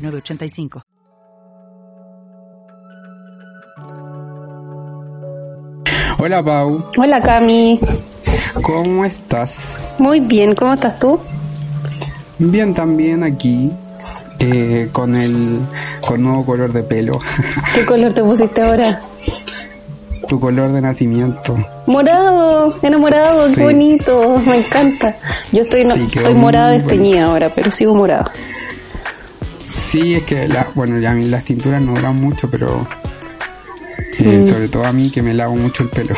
985. Hola Pau. Hola Cami. ¿Cómo estás? Muy bien, ¿cómo estás tú? Bien también aquí. Eh, con el con nuevo color de pelo. ¿Qué color te pusiste ahora? Tu color de nacimiento. Morado, enamorado, qué bonito, me encanta. Yo estoy, no, estoy morada desteñida ahora, pero sigo morada. Sí, es que, la, bueno, ya a mí las tinturas no duran mucho, pero eh, mm. sobre todo a mí que me lavo mucho el pelo.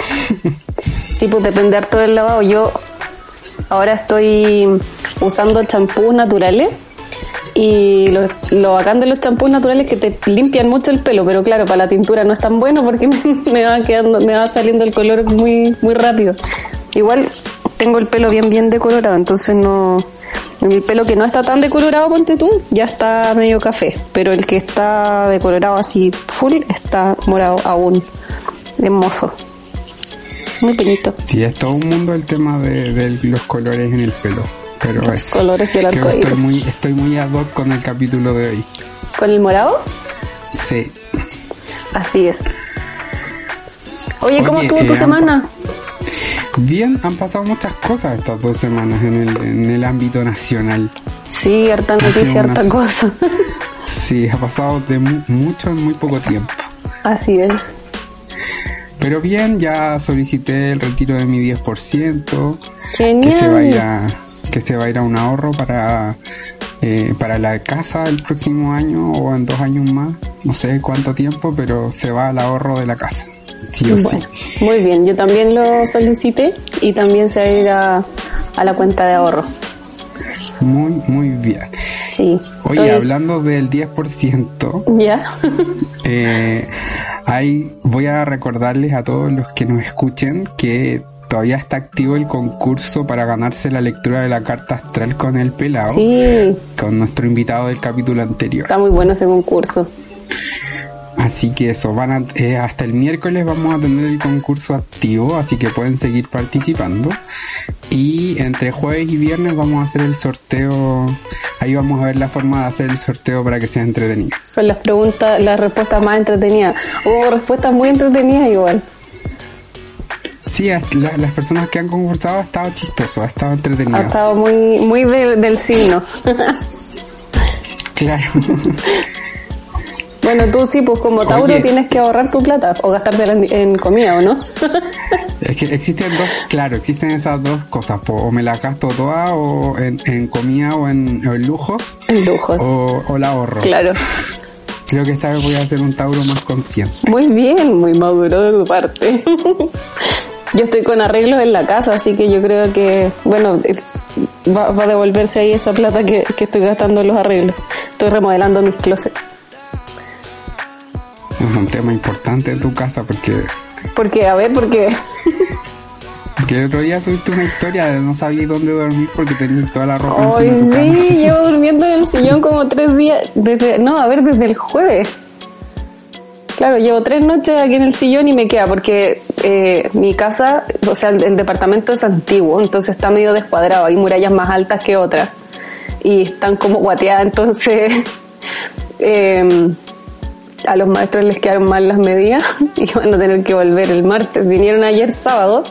sí, pues depende harto del lavado. Yo ahora estoy usando champús naturales y lo, lo bacán de los champús naturales es que te limpian mucho el pelo, pero claro, para la tintura no es tan bueno porque me, va quedando, me va saliendo el color muy, muy rápido. Igual tengo el pelo bien, bien decolorado, entonces no, el pelo que no está tan decolorado, ponte tú, ya está medio café, pero el que está decolorado así full está morado aún, hermoso. Muy bonito. Sí, es todo un mundo el tema de, los colores en el pelo. Pero los colores del arco estoy muy, estoy muy ad hoc con el capítulo de hoy. ¿Con el morado? Sí. Así es. Oye, ¿cómo estuvo tu eh, semana? Bien, han pasado muchas cosas estas dos semanas en el, en el ámbito nacional. Sí, harta noticia, harta cosa. sí, ha pasado de mucho en muy poco tiempo. Así es. Pero bien, ya solicité el retiro de mi 10%. Genial. Que se va a ir a, que se va a ir a un ahorro para, eh, para la casa el próximo año o en dos años más. No sé cuánto tiempo, pero se va al ahorro de la casa. Muy bien, yo también lo solicité y también se va a la cuenta de ahorro. Muy, muy bien. Sí. Oye, hablando del 10%, ya. eh, voy a recordarles a todos los que nos escuchen que todavía está activo el concurso para ganarse la lectura de la carta astral con el pelado. Sí. Con nuestro invitado del capítulo anterior. Está muy bueno ese concurso. Así que eso, van a, eh, hasta el miércoles vamos a tener el concurso activo, así que pueden seguir participando. Y entre jueves y viernes vamos a hacer el sorteo, ahí vamos a ver la forma de hacer el sorteo para que sea entretenido. Con las preguntas, las respuestas más entretenidas. Hubo respuestas muy entretenidas igual. Sí, las personas que han concursado ha estado chistoso, ha estado entretenido. Ha estado muy, muy del signo. claro. Bueno, tú sí, pues como Tauro tienes que ahorrar tu plata o gastártela en, comida, ¿o no? es que existen dos, claro, existen esas dos cosas, o me la gasto toda o en, comida o en, lujos. En lujos. O, la ahorro. Claro. Creo que esta vez voy a hacer un Tauro más consciente. Muy bien, muy maduro de tu parte. yo estoy con arreglos en la casa, así que yo creo que, bueno, eh, va, a devolverse ahí esa plata que, que estoy gastando en los arreglos. Estoy remodelando mis closets es un tema importante en tu casa porque... Porque, a ver, porque... Porque el otro día subiste una historia de no sabía dónde dormir porque tenías toda la ropa Ay, en sí, llevo durmiendo en el sillón como tres días, desde, no, a ver, desde el jueves. Claro, llevo tres noches aquí en el sillón y me queda porque eh, mi casa, o sea, el, departamento es antiguo, entonces está medio descuadrado, hay murallas más altas que otras y están como guateadas, entonces eh, a los maestros les quedaron mal las medidas y van a tener que volver el martes. Vinieron ayer sábado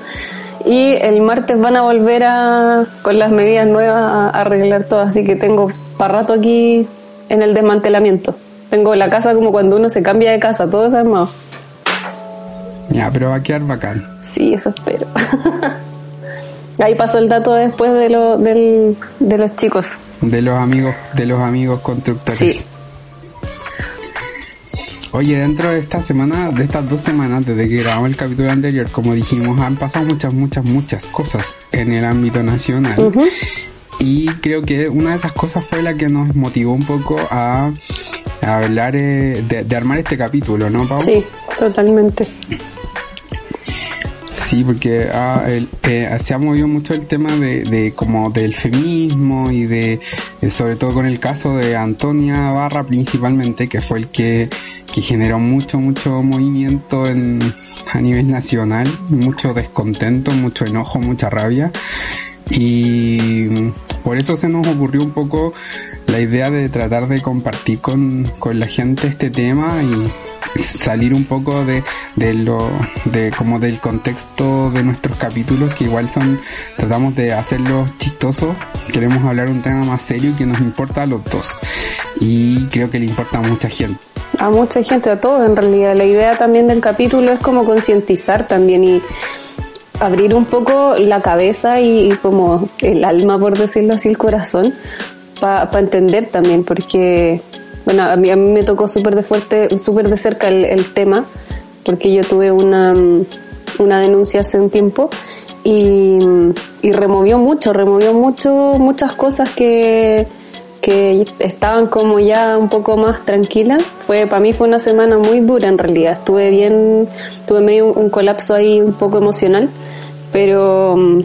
y el martes van a volver a, con las medidas nuevas a, arreglar todo. Así que tengo para rato aquí en el desmantelamiento. Tengo la casa como cuando uno se cambia de casa, todo desarmado. Ya, pero va a quedar bacán. Sí, eso espero. Ahí pasó el dato después de, lo, del, de los chicos. De los amigos, de los amigos constructores. Sí. Oye, dentro de esta semana, de estas dos semanas, desde que grabamos el capítulo anterior, como dijimos, han pasado muchas, muchas, muchas cosas en el ámbito nacional. y creo que una de esas cosas fue la que nos motivó un poco a, hablar eh, de, armar este capítulo, ¿no, Pau? Sí, totalmente. Sí, porque ah, eh, se ha movido mucho el tema de, de como del feminismo y de, sobre todo con el caso de Antonia Barra principalmente, que fue el que, que generó mucho, mucho movimiento en, a nivel nacional, mucho descontento, mucho enojo, mucha rabia. Y por eso se nos ocurrió un poco la idea de tratar de compartir con, con la gente este tema y salir un poco de, de lo de como del contexto de nuestros capítulos que igual son tratamos de hacerlos chistosos queremos hablar un tema más serio que nos importa a los dos. Y creo que le importa a mucha gente. A mucha gente a todos en realidad. La idea también del capítulo es como concientizar también y abrir un poco la cabeza y, como el alma por decirlo así el corazón para entender también porque bueno, a mí, a mí me tocó súper de fuerte, súper de cerca el, tema, porque yo tuve una, una denuncia hace un tiempo y, y removió mucho, removió mucho, muchas cosas que, que estaban como ya un poco más tranquilas. Fue, para mí fue una semana muy dura en realidad. Estuve bien, tuve medio un colapso ahí un poco emocional, pero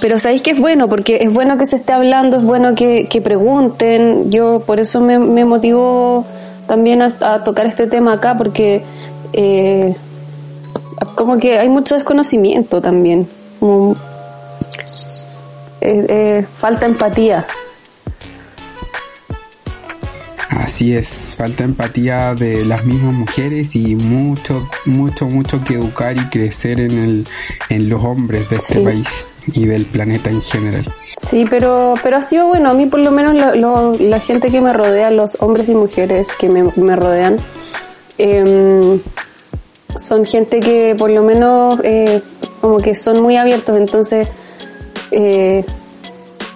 pero sabéis que es bueno, porque es bueno que se esté hablando, es bueno que, pregunten. Yo por eso me, me motivó también a, tocar este tema acá, porque eh, como que hay mucho desconocimiento también. Eh, falta empatía. Así es, falta empatía de las mismas mujeres y mucho, mucho, mucho que educar y crecer en, el, en los hombres de este país y del planeta en general. Sí, pero, pero ha sido bueno. A mí por lo menos la gente que me rodea, los hombres y mujeres que me, me rodean, em, son gente que por lo menos eh, como que son muy abiertos. Entonces, eh,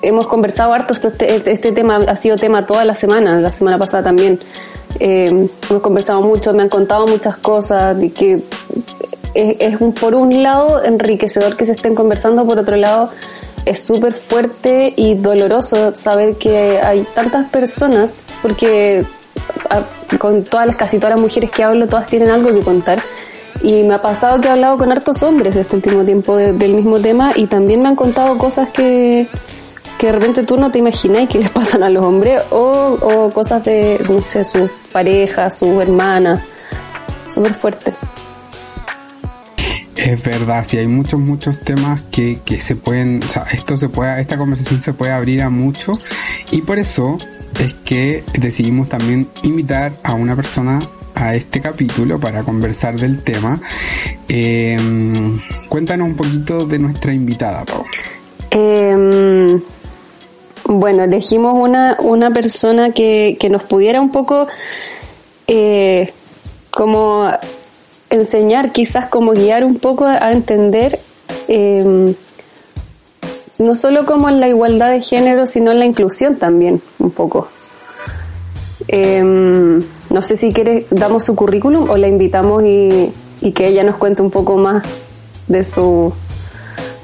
hemos conversado harto. Este, este, tema ha sido tema toda la semana, la semana pasada también. Em, hemos conversado mucho, me han contado muchas cosas y que es, un, por un lado enriquecedor que se estén conversando, por otro lado es súper fuerte y doloroso saber que hay tantas personas, porque con todas las, casi todas las mujeres que hablo, todas tienen algo que contar. Y me ha pasado que he hablado con hartos hombres este último tiempo del mismo tema y también me han contado cosas que, que de repente tú no te imaginas que les pasan a los hombres o, o cosas de, no sé, sus parejas, sus hermanas. Súper fuerte. Es verdad, sí hay muchos, muchos temas que, que se pueden, o sea, esto se puede, esta conversación se puede abrir a mucho y por eso es que decidimos también invitar a una persona a este capítulo para conversar del tema. Em, cuéntanos un poquito de nuestra invitada, Pau. Em, bueno, elegimos una, una persona que, que nos pudiera un poco eh, como enseñar, quizás como guiar un poco a entender em, no solo como en la igualdad de género, sino en la inclusión también, un poco. Em, no sé si quiere, damos su currículum o la invitamos y, y que ella nos cuente un poco más de su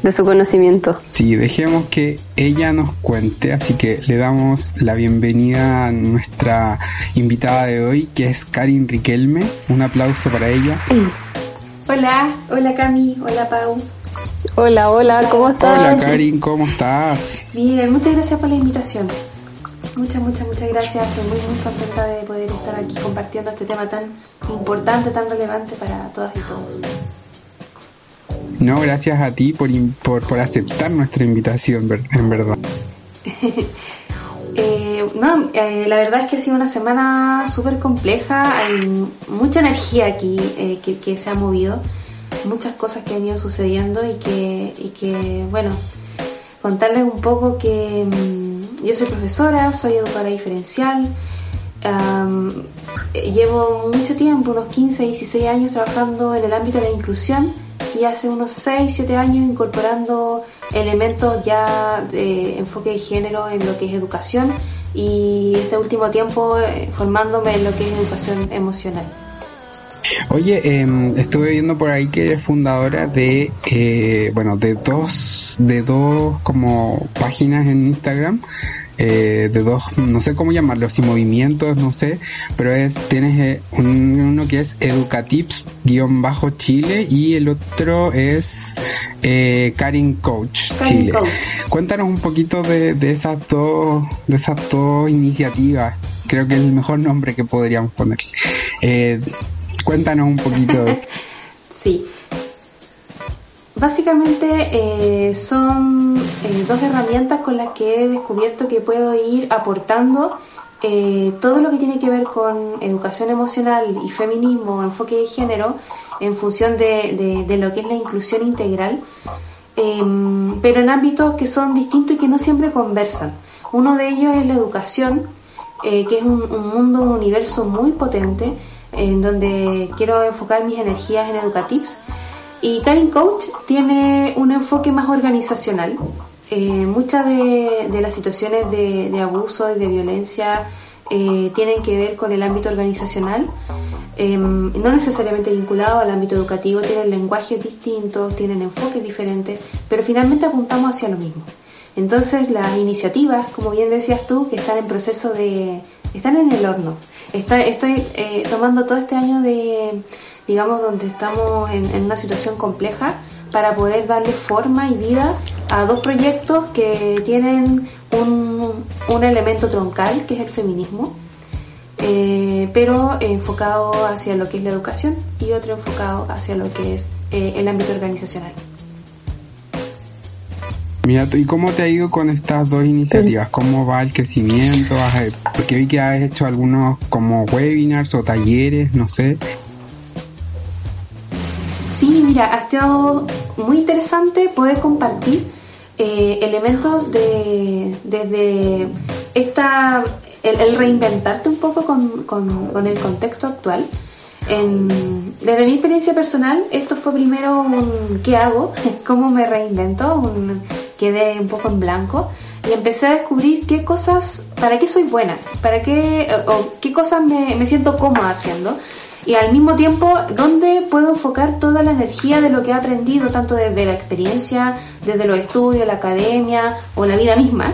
de su conocimiento. Sí, dejemos que ella nos cuente, así que le damos la bienvenida a nuestra invitada de hoy, que es Karin Riquelme. Un aplauso para ella. Hola, hola Cami, hola Pau. Hola, hola, ¿cómo estás? Hola Karin, ¿cómo estás? Bien, muchas gracias por la invitación. Muchas, muchas, muchas gracias. Estoy muy, muy contenta de poder estar aquí compartiendo este tema tan importante, tan relevante para todas y todos. No, gracias a ti por, por, aceptar nuestra invitación, en verdad. eh, no, eh, la verdad es que ha sido una semana súper compleja, hay mucha energía aquí eh, que, se ha movido, muchas cosas que han ido sucediendo y que, y que bueno, contarles un poco que um, yo soy profesora, soy educadora diferencial, llevo mucho tiempo, unos 15, 16 años trabajando en el ámbito de la inclusión y hace unos 6, 7 años incorporando elementos ya de enfoque de género en lo que es educación y este último tiempo eh, formándome en lo que es educación emocional. Oye, eh, estuve viendo por ahí que eres fundadora de, eh, bueno, de dos, de dos como páginas en Instagram, eh, de dos, no sé cómo llamarlos, si movimientos, no sé, pero es, tienes eh, un, uno que es Educatips-Chile y el otro es eh, Karin Coach Karin Chile. Coach. Cuéntanos un poquito de, de esas dos, de esas dos iniciativas. Creo que es el mejor nombre que podríamos poner. Eh, cuéntanos un poquito de eso. Sí. Básicamente eh, son eh, dos herramientas con las que he descubierto que puedo ir aportando eh, todo lo que tiene que ver con educación emocional y feminismo, enfoque de género, en función de, lo que es la inclusión integral, em, pero en ámbitos que son distintos y que no siempre conversan. Uno de ellos es la educación, que es un, un mundo, un universo muy potente, en donde quiero enfocar mis energías en Educatips. Y Karin Coach tiene un enfoque más organizacional. Eh, muchas de, las situaciones de, abuso y de violencia eh, tienen que ver con el ámbito organizacional, eh, no necesariamente vinculado al ámbito educativo, tienen lenguajes distintos, tienen enfoques diferentes, pero finalmente apuntamos hacia lo mismo. Entonces las iniciativas, como bien decías tú, que están en proceso de... están en el horno. Estoy eh, tomando todo este año de, digamos, donde estamos en, en una situación compleja para poder darle forma y vida a dos proyectos que tienen un, un elemento troncal, que es el feminismo, eh, pero enfocado hacia lo que es la educación y otro enfocado hacia lo que es eh, el ámbito organizacional. Mira, ¿y cómo te ha ido con estas dos iniciativas? ¿Cómo va el crecimiento? Porque vi que has hecho algunos como webinars o talleres, no sé. Mira, ha estado muy interesante poder compartir eh, elementos de desde esta el, reinventarte un poco con, con- el contexto actual. Desde mi experiencia personal, esto fue primero un ¿qué hago? ¿Cómo me reinvento? Quedé un poco en blanco y empecé a descubrir qué cosas, para qué soy buena, para qué, qué cosas me, me siento cómoda haciendo y al mismo tiempo dónde puedo enfocar toda la energía de lo que he aprendido, tanto desde la experiencia, desde los estudios, la academia o la vida misma,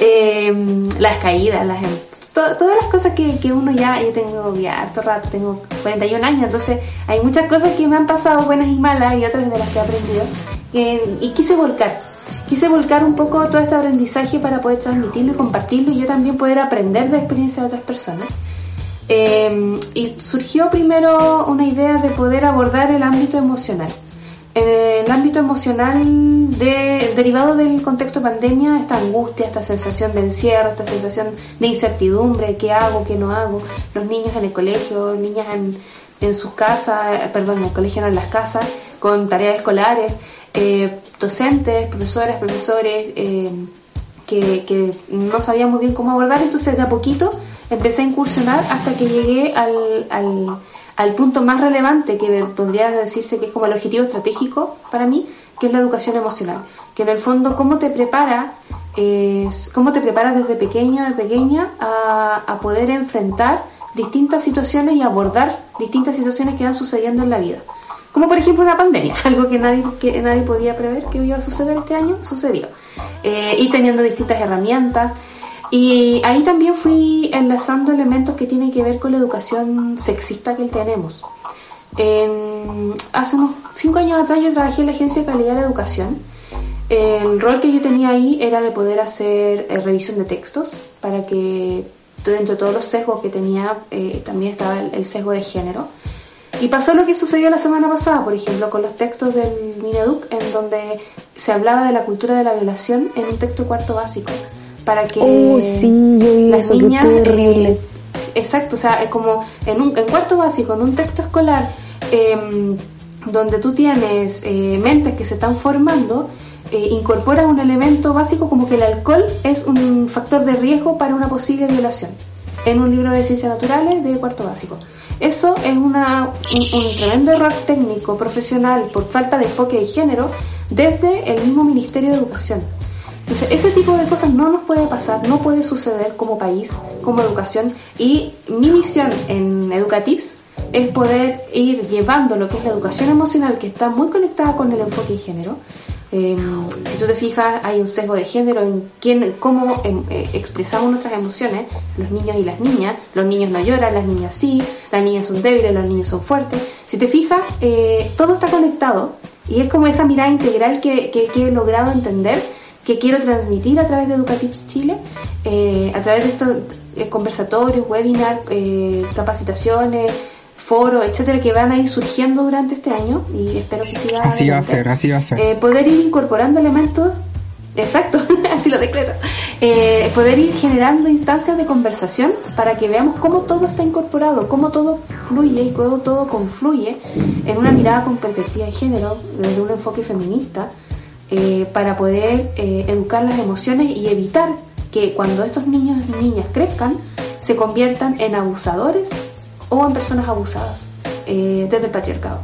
eh, las caídas, las, em- to- todas las cosas que, que uno ya, yo tengo ya harto rato, tengo 41 años, entonces hay muchas cosas que me han pasado buenas y malas y otras de las que he aprendido eh, y quise volcar. Quise volcar un poco todo este aprendizaje para poder transmitirlo y compartirlo y yo también poder aprender de la experiencia de otras personas. Eh, y surgió primero una idea de poder abordar el ámbito emocional. En el ámbito emocional de- derivado del contexto de pandemia, esta angustia, esta sensación de encierro, esta sensación de incertidumbre, qué hago, qué no hago, los niños en el colegio, niñas en, en sus casas, eh, perdón, en el colegio no en las casas, con tareas escolares, eh, docentes, profesoras, profesores, eh, que, que no sabía muy bien cómo abordar, entonces de a poquito empecé a incursionar hasta que llegué al, al, al punto más relevante que podría decirse que es como el objetivo estratégico para mí, que es la educación emocional, que en el fondo cómo te prepara, es, cómo te preparas desde pequeño, de pequeña, a, a poder enfrentar distintas situaciones y abordar distintas situaciones que van sucediendo en la vida. Como por ejemplo una pandemia, algo que nadie, que nadie podía prever que iba a suceder este año, sucedió. Eh, y teniendo distintas herramientas. Y ahí también fui enlazando elementos que tienen que ver con la educación sexista que tenemos. En- hace unos cinco años atrás yo trabajé en la Agencia de Calidad de Educación. El rol que yo tenía ahí era de poder hacer eh, revisión de textos para que dentro de todos los sesgos que tenía eh, también estaba el, el sesgo de género. Y pasó lo que sucedió la semana pasada, por ejemplo, con los textos del Mineduc, en donde se hablaba de la cultura de la violación en un texto cuarto básico, para que Oh, sí, las niñas terrible. eh, exacto, o sea, es como en un en cuarto básico, en un texto escolar, em, donde tú tienes eh, mentes que se están formando, eh, incorporas un elemento básico como que el alcohol es un factor de riesgo para una posible violación en un libro de ciencias naturales de cuarto básico. Eso es una, un, un tremendo error técnico, profesional, por falta de enfoque de género desde el mismo Ministerio de Educación. Entonces, ese tipo de cosas no nos puede pasar, no puede suceder como país, como educación. Y mi misión en Educatives es poder ir llevando lo que es la educación emocional, que está muy conectada con el enfoque de género. Eh, si tú te fijas, hay un sesgo de género en quién, cómo em, eh, expresamos nuestras emociones, los niños y las niñas. Los niños no lloran, las niñas sí, las niñas son débiles, los niños son fuertes. Si te fijas, eh, todo está conectado y es como esa mirada integral que, que, que he logrado entender que quiero transmitir a través de Educatives Chile, eh, a través de estos eh, conversatorios, webinars, eh, capacitaciones, foros, etcétera, que van a ir surgiendo durante este año y espero que siga. Así va a ser, así va a ser. poder ir incorporando elementos, exacto, así lo decreto, poder ir generando instancias de conversación para que veamos cómo todo está incorporado, cómo todo fluye y cómo todo confluye en una mirada con perspectiva de género, desde un enfoque feminista eh, para poder eh, educar las emociones y evitar que cuando estos niños y niñas crezcan se conviertan en abusadores o en personas abusadas eh, desde el patriarcado.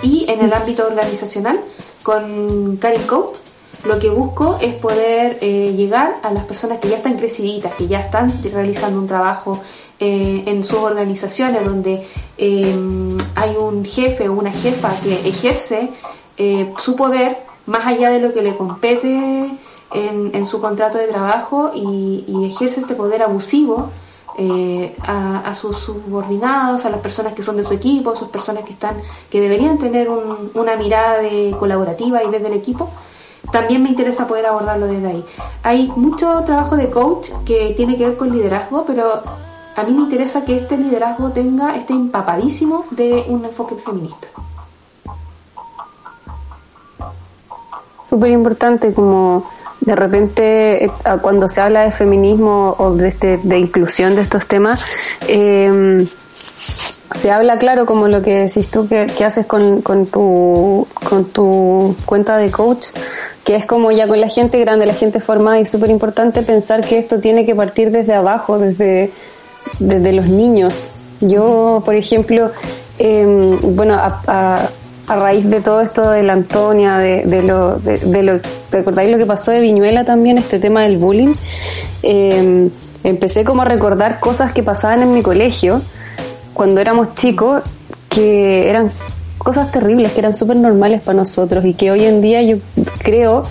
Y en el ámbito organizacional, con Karin Coat, lo que busco es poder llegar a las personas que ya están creciditas, que ya están realizando un trabajo en sus organizaciones donde hay un jefe o una jefa que ejerce eh, su poder más allá de lo que le compete en, su contrato de trabajo y, ejerce este poder abusivo eh, a, sus subordinados, a las personas que son de su equipo, a sus personas que están, que deberían tener una mirada de colaborativa y desde el equipo. También me interesa poder abordarlo desde ahí. Hay mucho trabajo de coach que tiene que ver con liderazgo, pero a mí me interesa que este liderazgo tenga, esté empapadísimo de un enfoque feminista. Súper importante como de repente eh, cuando se habla de feminismo o de, este, de inclusión de estos temas, eh, se habla claro como lo que decís tú que, haces con, con, tu, con tu cuenta de coach, que es como ya con la gente grande, la gente formada y súper importante pensar que esto tiene que partir desde abajo, desde, desde los niños. Yo, por ejemplo, eh, bueno, a a raíz de todo esto de la Antonia, de, de lo, de, lo, ¿te acordáis lo que pasó de Viñuela también, este tema del bullying? Eh, empecé como a recordar cosas que pasaban en mi colegio cuando éramos chicos, que eran cosas terribles, que eran súper normales para nosotros y que hoy en día yo creo,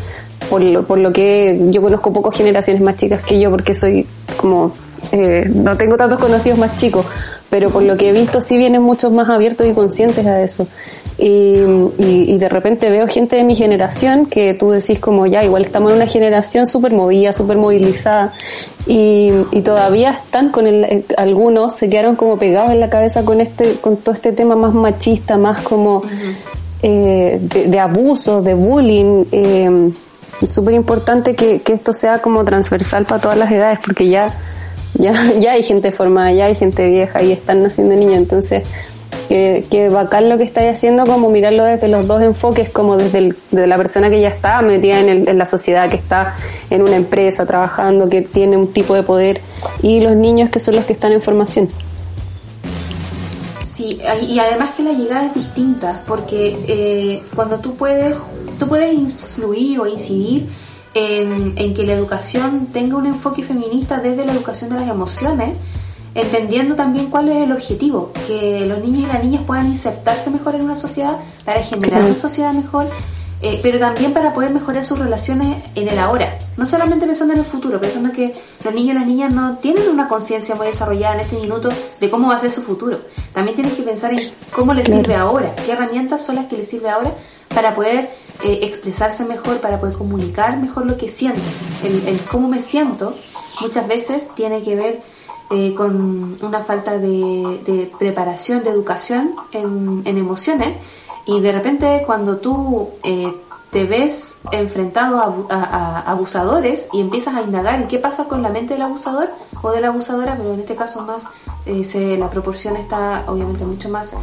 por lo, por lo que yo conozco pocas generaciones más chicas que yo, porque soy como, eh, no tengo tantos conocidos más chicos, pero por lo que he visto sí vienen muchos más abiertos y conscientes a eso. Y, y, de repente veo gente de mi generación que tú decís como ya, igual estamos en una generación súper movida, súper movilizada y, y, todavía están con el, eh, algunos se quedaron como pegados en la cabeza con este, con todo este tema más machista, más como eh, de, de, abuso, de bullying. Eh, es súper importante que, que esto sea como transversal para todas las edades porque ya, ya, ya hay gente formada, ya hay gente vieja y están naciendo niños, entonces que, que bacán lo que estáis haciendo, como mirarlo desde los dos enfoques, como desde la persona que ya está metida en, el, en la sociedad, que está en una empresa trabajando, que tiene un tipo de poder, y los niños que son los que están en formación. Sí, y además que la llegada es distinta, porque eh, cuando tú puedes, tú puedes influir o incidir en, en que la educación tenga un enfoque feminista desde la educación de las emociones, entendiendo también cuál es el objetivo, que los niños y las niñas puedan insertarse mejor en una sociedad para generar una sociedad mejor, eh, pero también para poder mejorar sus relaciones en el ahora, no solamente pensando en el futuro, pensando que los niños y las niñas no tienen una conciencia muy desarrollada en este minuto de cómo va a ser su futuro, también tienes que pensar en cómo les sirve ahora, qué herramientas son las que les sirve ahora para poder eh, expresarse mejor, para poder comunicar mejor lo que sienten, el, el cómo me siento muchas veces tiene que ver eh, con una falta de, preparación, de educación en, emociones y de repente cuando tú eh, te ves enfrentado a, abusadores y empiezas a indagar en qué pasa con la mente del abusador o de la abusadora, pero en este caso más eh, la proporción está obviamente mucho más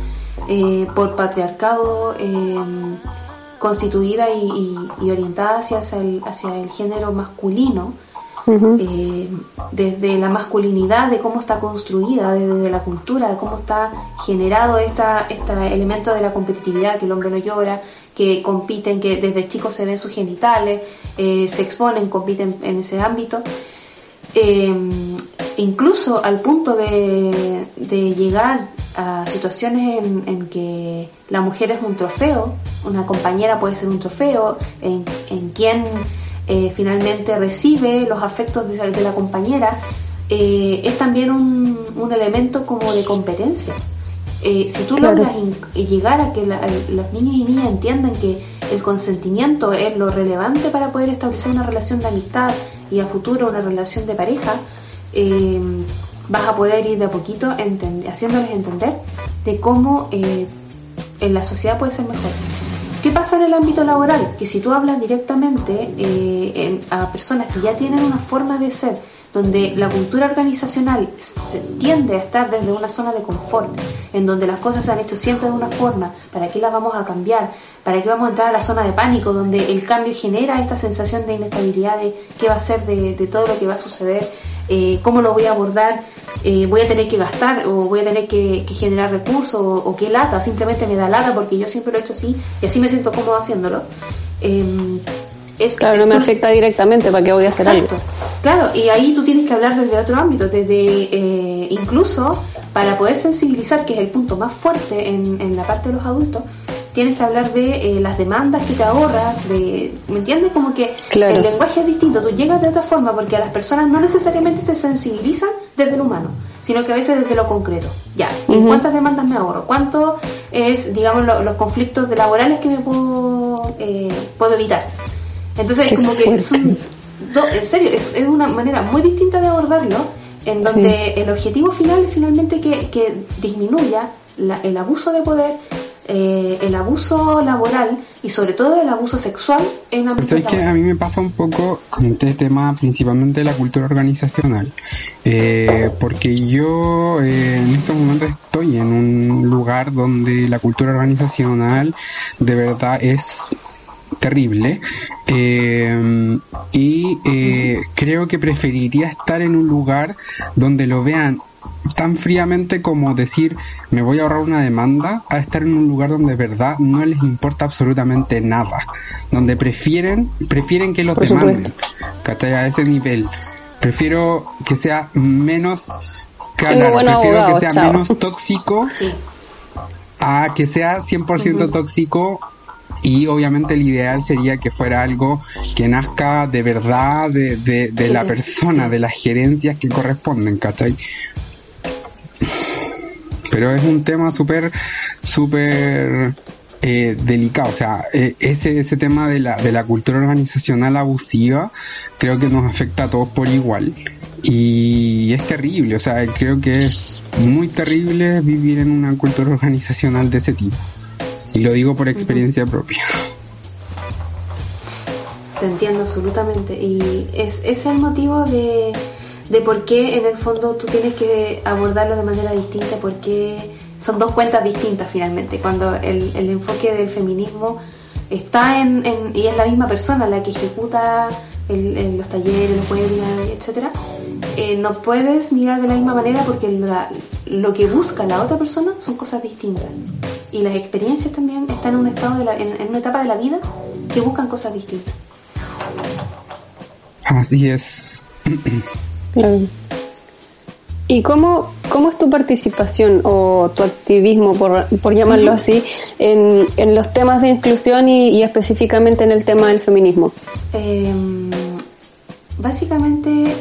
por patriarcado constituida y, orientada hacia el, hacia el género masculino eh, desde la masculinidad, de cómo está construida, desde la cultura, de cómo está generado esta, este elemento de la competitividad, que el hombre no llora, que compiten, que desde chicos se ven sus genitales, eh, se exponen, compiten en ese ámbito. Eh, incluso al punto de, llegar a situaciones en, que la mujer es un trofeo, una compañera puede ser un trofeo, en, en quien eh, finalmente recibe los afectos de, la compañera, eh, es también un, un, elemento como de competencia. Eh, si tú logras llegar a que los niños y niñas entiendan que el consentimiento es lo relevante para poder establecer una relación de amistad y a futuro una relación de pareja, vas a poder ir de a poquito haciéndoles entender de cómo en la sociedad puede ser mejor. ¿Qué pasa en el ámbito laboral? Que si tú hablas directamente eh, a personas que ya tienen una forma de ser, donde la cultura organizacional se tiende a estar desde una zona de confort, en donde las cosas se han hecho siempre de una forma, ¿para qué las vamos a cambiar? ¿Para qué vamos a entrar a la zona de pánico, donde el cambio genera esta sensación de inestabilidad de qué va a ser de, todo lo que va a suceder? Eh, cómo lo voy a abordar, eh, voy a tener que gastar o voy a tener que, generar recursos o, qué lata, simplemente me da lata porque yo siempre lo he hecho así y así me siento cómodo haciéndolo. Em, es, claro, no me afecta directamente para qué voy a hacer algo. Claro, y ahí tú tienes que hablar desde otro ámbito, desde eh, incluso para poder sensibilizar, que es el punto más fuerte en, en la parte de los adultos, tienes que hablar de eh, las demandas que te ahorras, de, ¿me entiendes? Como que el lenguaje es distinto, tú llegas de otra forma porque a las personas no necesariamente se sensibilizan desde lo humano, sino que a veces desde lo concreto. Ya, ¿cuántas demandas me ahorro? ¿Cuánto es, digamos, los conflictos laborales que me puedo, eh, puedo evitar? Entonces, como que son, en serio, es, es, una manera muy distinta de abordarlo, en donde el objetivo final es finalmente que, que disminuya el abuso de poder, eh, el abuso laboral y sobre todo el abuso sexual en la Pero es que a mí me pasa un poco con este tema principalmente de la cultura organizacional, eh, porque yo eh, en estos momentos estoy en un lugar donde la cultura organizacional de verdad es terrible. Y creo que preferiría estar en un lugar donde lo vean tan fríamente como decir me voy a ahorrar una demanda a estar en un lugar donde de verdad no les importa absolutamente nada, donde prefieren prefieren que los demanden, ¿cachai? A ese nivel. Prefiero que sea menos claro, prefiero que sea menos tóxico a que sea 100% tóxico y obviamente el ideal sería que fuera algo que nazca de verdad de, de, la persona, de las gerencias que corresponden, ¿cachai? Pero es un tema súper, súper eh, delicado. O sea, eh, ese, ese tema de la, de la cultura organizacional abusiva creo que nos afecta a todos por igual. Y es terrible, o sea, creo que es muy terrible vivir en una cultura organizacional de ese tipo. Y lo digo por experiencia propia. Te entiendo absolutamente. Y es, es el motivo de, de por qué en el fondo tú tienes que abordarlo de manera distinta, porque son dos cuentas distintas finalmente, cuando el, el enfoque del feminismo está en, y es la misma persona la que ejecuta el, los talleres, los webinars, etcétera, eh, no puedes mirar de la misma manera porque lo que busca la otra persona son cosas distintas y las experiencias también están en un estado de la, en, en una etapa de la vida que buscan cosas distintas. Así es. ¿Y cómo, cómo es tu participación o tu activismo, por, por llamarlo así, en, en, los temas de inclusión y, específicamente en el tema del feminismo? Em, básicamente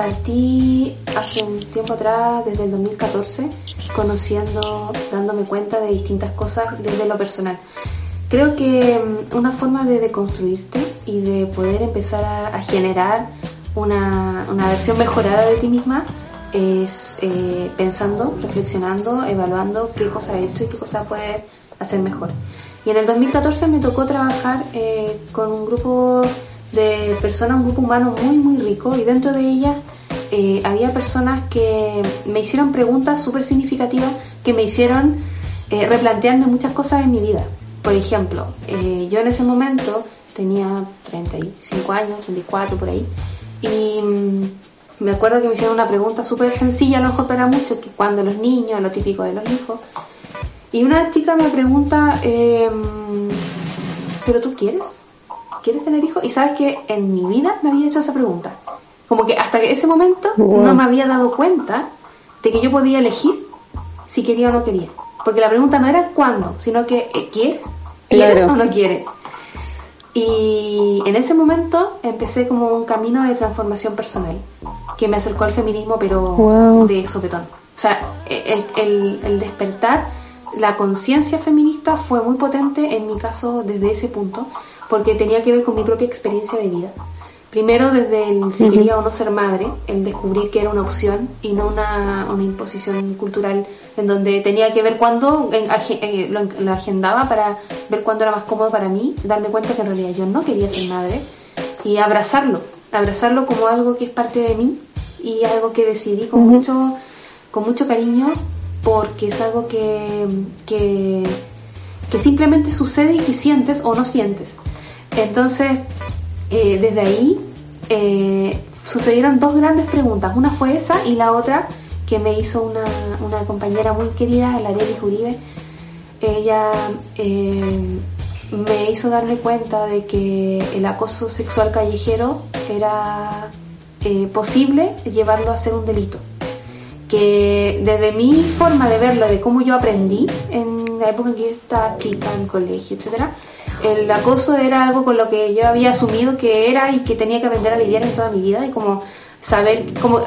partí hace un tiempo atrás, desde el 2014, conociendo, dándome cuenta de distintas cosas desde lo personal. Creo que em, una forma de deconstruirte y de poder empezar a generar una, una versión mejorada de ti misma es eh, pensando, reflexionando, evaluando qué cosa he hecho y qué cosa puede hacer mejor. Y en el 2014 me tocó trabajar eh, con un grupo de personas, un grupo humano muy, muy rico y dentro de ellas eh, había personas que me hicieron preguntas súper significativas que me hicieron replantearme muchas cosas en mi vida. Por ejemplo, yo en ese momento tenía 35 años, 34 por ahí, y mm, me acuerdo que me hicieron una pregunta súper sencilla, a lo mejor para muchos, que cuando los niños, lo típico de los hijos. Y una chica me pregunta, em, ¿pero tú quieres? ¿Quieres tener hijos? Y sabes que en mi vida me había hecho esa pregunta. Como que hasta ese momento no me había dado cuenta de que yo podía elegir si quería o no quería. Porque la pregunta no era cuándo, sino que eh, ¿quieres? ¿Quieres o no quieres? Y en ese momento empecé como un camino de transformación personal que me acercó al feminismo, pero de sopetón. O sea, el, el, el despertar, la conciencia feminista fue muy potente en mi caso desde ese punto, porque tenía que ver con mi propia experiencia de vida. Primero desde el si quería o no ser madre, el descubrir que era una opción y no una, una imposición cultural en donde tenía que ver cuándo eh, lo, agendaba para ver cuándo era más cómodo para mí, darme cuenta que en realidad yo no quería ser madre y abrazarlo, abrazarlo como algo que es parte de mí y algo que decidí con mucho con mucho cariño porque es algo que, que, que simplemente sucede y que sientes o no sientes. Entonces, eh, desde ahí eh, sucedieron dos grandes preguntas. Una fue esa y la otra que me hizo una, compañera muy querida, la Arely Uribe. Ella eh, me hizo darme cuenta de que el acoso sexual callejero era posible llevarlo a ser un delito. Que desde mi forma de verlo, de cómo yo aprendí en la época en que yo estaba chica, en colegio, etcétera, el acoso era algo con lo que yo había asumido que era y que tenía que aprender a lidiar en toda mi vida y como saber, como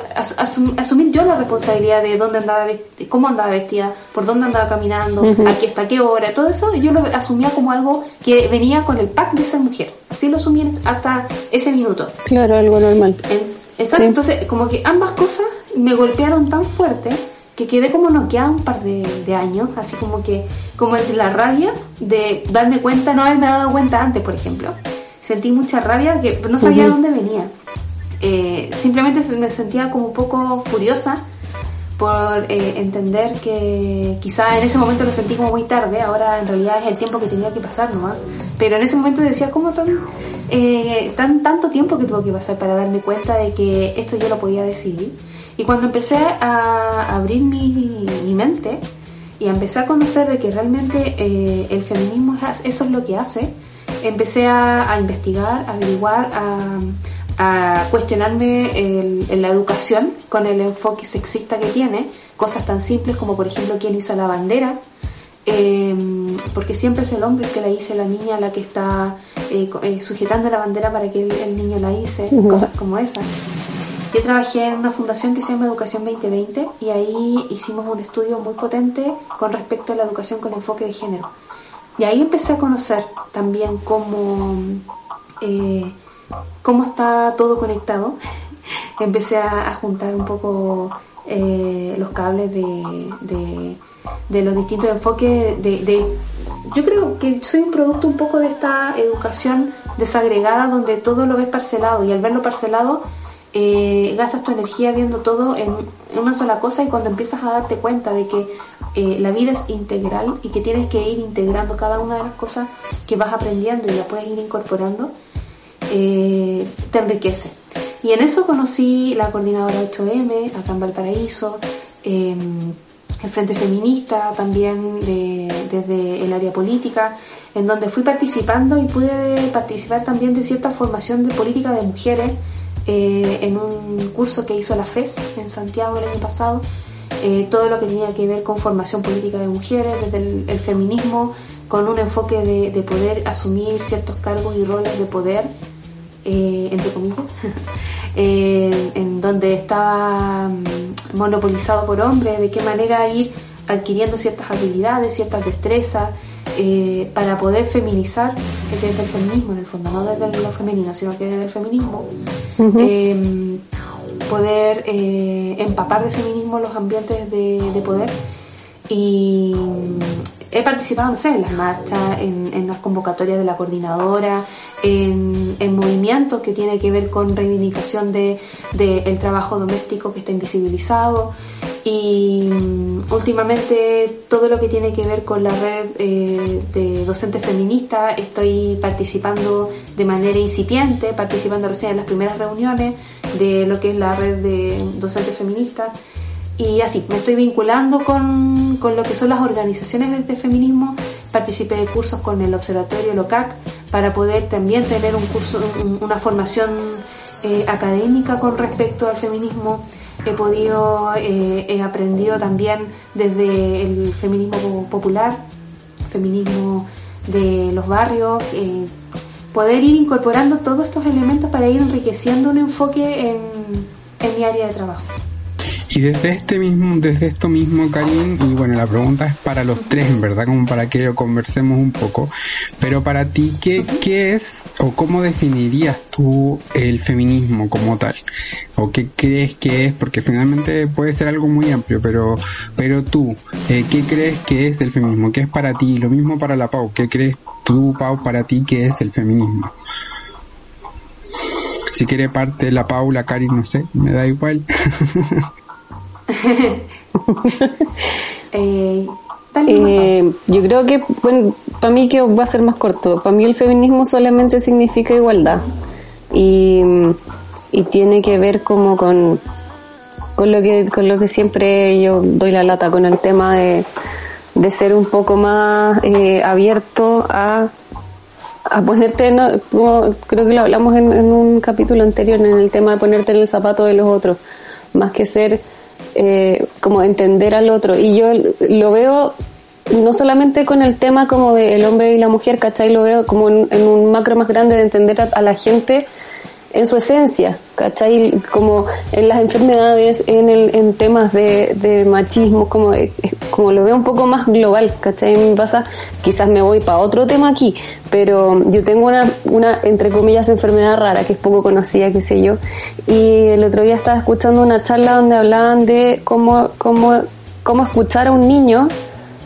asumir yo la responsabilidad de dónde andaba, cómo andaba vestida, por dónde andaba caminando, aquí hasta qué hora, todo eso yo lo asumía como algo que venía con el pack de ser mujer. Así lo asumí hasta ese minuto. Claro, algo normal. exacto, entonces como que ambas cosas me golpearon tan fuerte que quedé como noqueada un par de, años, así como que, como entre la rabia de darme cuenta, no haberme dado cuenta antes, por ejemplo. Sentí mucha rabia que no sabía dónde venía. Eh, simplemente me sentía como un poco furiosa por eh, entender que quizá en ese momento lo sentí como muy tarde, ahora en realidad es el tiempo que tenía que pasar nomás. Pero en ese momento decía, ¿cómo tan, eh, tan tanto tiempo que tuvo que pasar para darme cuenta de que esto yo lo podía decidir? Y cuando empecé a abrir mi, mente y a empezar a conocer de que realmente eh, el feminismo es, eso es lo que hace, empecé a, investigar, a averiguar, a, cuestionarme en la educación con el enfoque sexista que tiene, cosas tan simples como por ejemplo quién hizo la bandera, em, porque siempre es el hombre el que la hice, la niña la que está eh, eh, sujetando la bandera para que el, niño la hice, cosas como esas. Yo trabajé en una fundación que se llama Educación 2020 y ahí hicimos un estudio muy potente con respecto a la educación con enfoque de género. Y ahí empecé a conocer también cómo, eh, cómo está todo conectado. empecé a, juntar un poco eh, los cables de, de, los distintos enfoques. De, yo creo que soy un producto un poco de esta educación desagregada donde todo lo ves parcelado y al verlo parcelado eh, gastas tu energía viendo todo en, una sola cosa y cuando empiezas a darte cuenta de que eh, la vida es integral y que tienes que ir integrando cada una de las cosas que vas aprendiendo y la puedes ir incorporando, eh, te enriquece. Y en eso conocí la coordinadora 8M acá en Valparaíso, em, el Frente Feminista también desde el área política, en donde fui participando y pude participar también de cierta formación de política de mujeres eh, en un curso que hizo la FES en Santiago el año pasado, eh, todo lo que tenía que ver con formación política de mujeres, desde el, feminismo, con un enfoque de, poder asumir ciertos cargos y roles de poder, eh, entre comillas, en donde estaba mm, monopolizado por hombres, de qué manera ir adquiriendo ciertas habilidades, ciertas destrezas, eh, para poder feminizar desde el feminismo, en el fondo, no desde lo femenino, sino que desde el feminismo, em, poder eh, empapar de feminismo los ambientes de, poder. Y he participado, no sé, en las marchas, en, las convocatorias de la coordinadora, en, movimientos que tienen que ver con reivindicación del de, el trabajo doméstico que está invisibilizado y mm, últimamente todo lo que tiene que ver con la red eh, de docentes feministas estoy participando de manera incipiente, participando recién en las primeras reuniones de lo que es la red de docentes feministas. Y así, me estoy vinculando con, con lo que son las organizaciones de feminismo, participé de cursos con el Observatorio LOCAC para poder también tener un curso, una formación eh, académica con respecto al feminismo he podido, eh, he aprendido también desde el feminismo popular, feminismo de los barrios, eh, poder ir incorporando todos estos elementos para ir enriqueciendo un enfoque en, en mi área de trabajo. Y desde este mismo, desde esto mismo, Karim, y bueno, la pregunta es para los tres, en verdad, como para que lo conversemos un poco. Pero para ti, ¿qué, qué es o cómo definirías tú el feminismo como tal? ¿O qué crees que es? Porque finalmente puede ser algo muy amplio, pero, pero tú, eh, ¿qué crees que es el feminismo? ¿Qué es para ti? Lo mismo para la Pau, ¿qué crees tú, Pau, para ti que es el feminismo? Si quiere parte la Paula, Karim, no sé, me da igual. Eh, eh, yo creo que, bueno, para mí que va a ser más corto. Para mí el feminismo solamente significa igualdad. Y, tiene que ver como con, con lo que con lo que siempre yo doy la lata con el tema de, de ser un poco más eh, abierto a a ponerte, no, como creo que lo hablamos en, en, un capítulo anterior, en el tema de ponerte en el zapato de los otros, más que ser eh, como entender al otro. Y yo lo veo no solamente con el tema como del hombre y la mujer, ¿cachai? Lo veo como en, un macro más grande de entender a la gente en su esencia, ¿cachai? Como en las enfermedades, en, el, en temas de, de machismo, como, como lo veo un poco más global, ¿cachai? Me pasa, quizás me voy para otro tema aquí, pero yo tengo una, una, entre comillas, enfermedad rara que es poco conocida, qué sé yo, y el otro día estaba escuchando una charla donde hablaban de cómo, cómo, cómo escuchar a un niño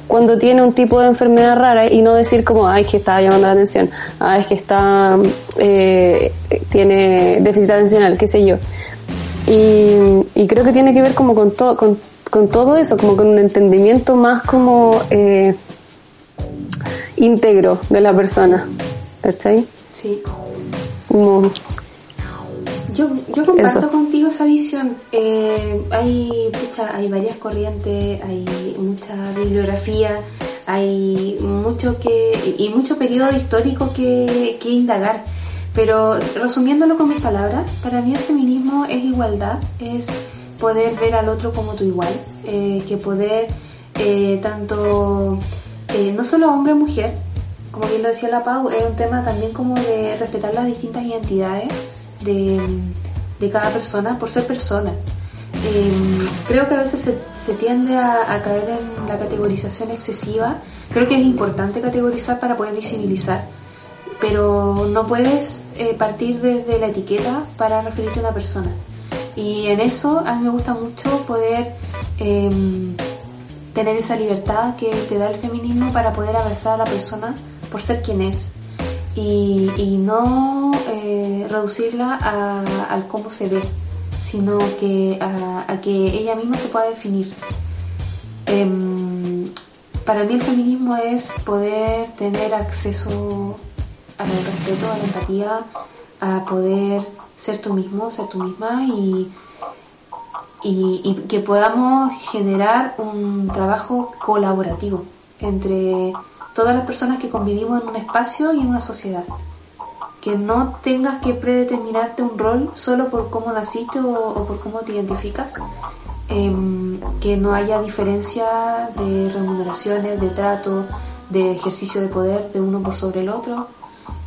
cuando tiene un tipo de enfermedad rara y no decir como, ay, que está llamando la atención, ay, es que está, eh, tiene déficit atencional, qué sé yo. Y, creo que tiene que ver como con todo, con, todo eso, como con un entendimiento más como eh, íntegro de la persona. ¿Cachai? Sí. Como, yo, yo comparto contigo esa visión. Eh, hay, hay varias corrientes, hay mucha bibliografía, hay mucho que y mucho periodo histórico que, que indagar. Pero resumiéndolo con mis palabras, para mí el feminismo es igualdad, es poder ver al otro como tu igual, eh, que poder eh, tanto, no solo hombre o mujer, como bien lo decía la Pau, es un tema también como de respetar las distintas identidades de, cada persona por ser persona. Em, creo que a veces se, tiende a, caer en la categorización excesiva. Creo que es importante categorizar para poder visibilizar, pero no puedes eh, partir desde la etiqueta para referirte a una persona. Y en eso a mí me gusta mucho poder em, tener esa libertad que te da el feminismo para poder abrazar a la persona por ser quien es y, no eh, reducirla a, al cómo se ve, sino que a, que ella misma se pueda definir. Em, para mí el feminismo es poder tener acceso al respeto, a la empatía, a poder ser tú mismo, ser tú misma y, y, y que podamos generar un trabajo colaborativo entre todas las personas que convivimos en un espacio y en una sociedad. Que no tengas que predeterminarte un rol solo por cómo naciste o, por cómo te identificas. Em, que no haya diferencia de remuneraciones, de trato, de ejercicio de poder de uno por sobre el otro.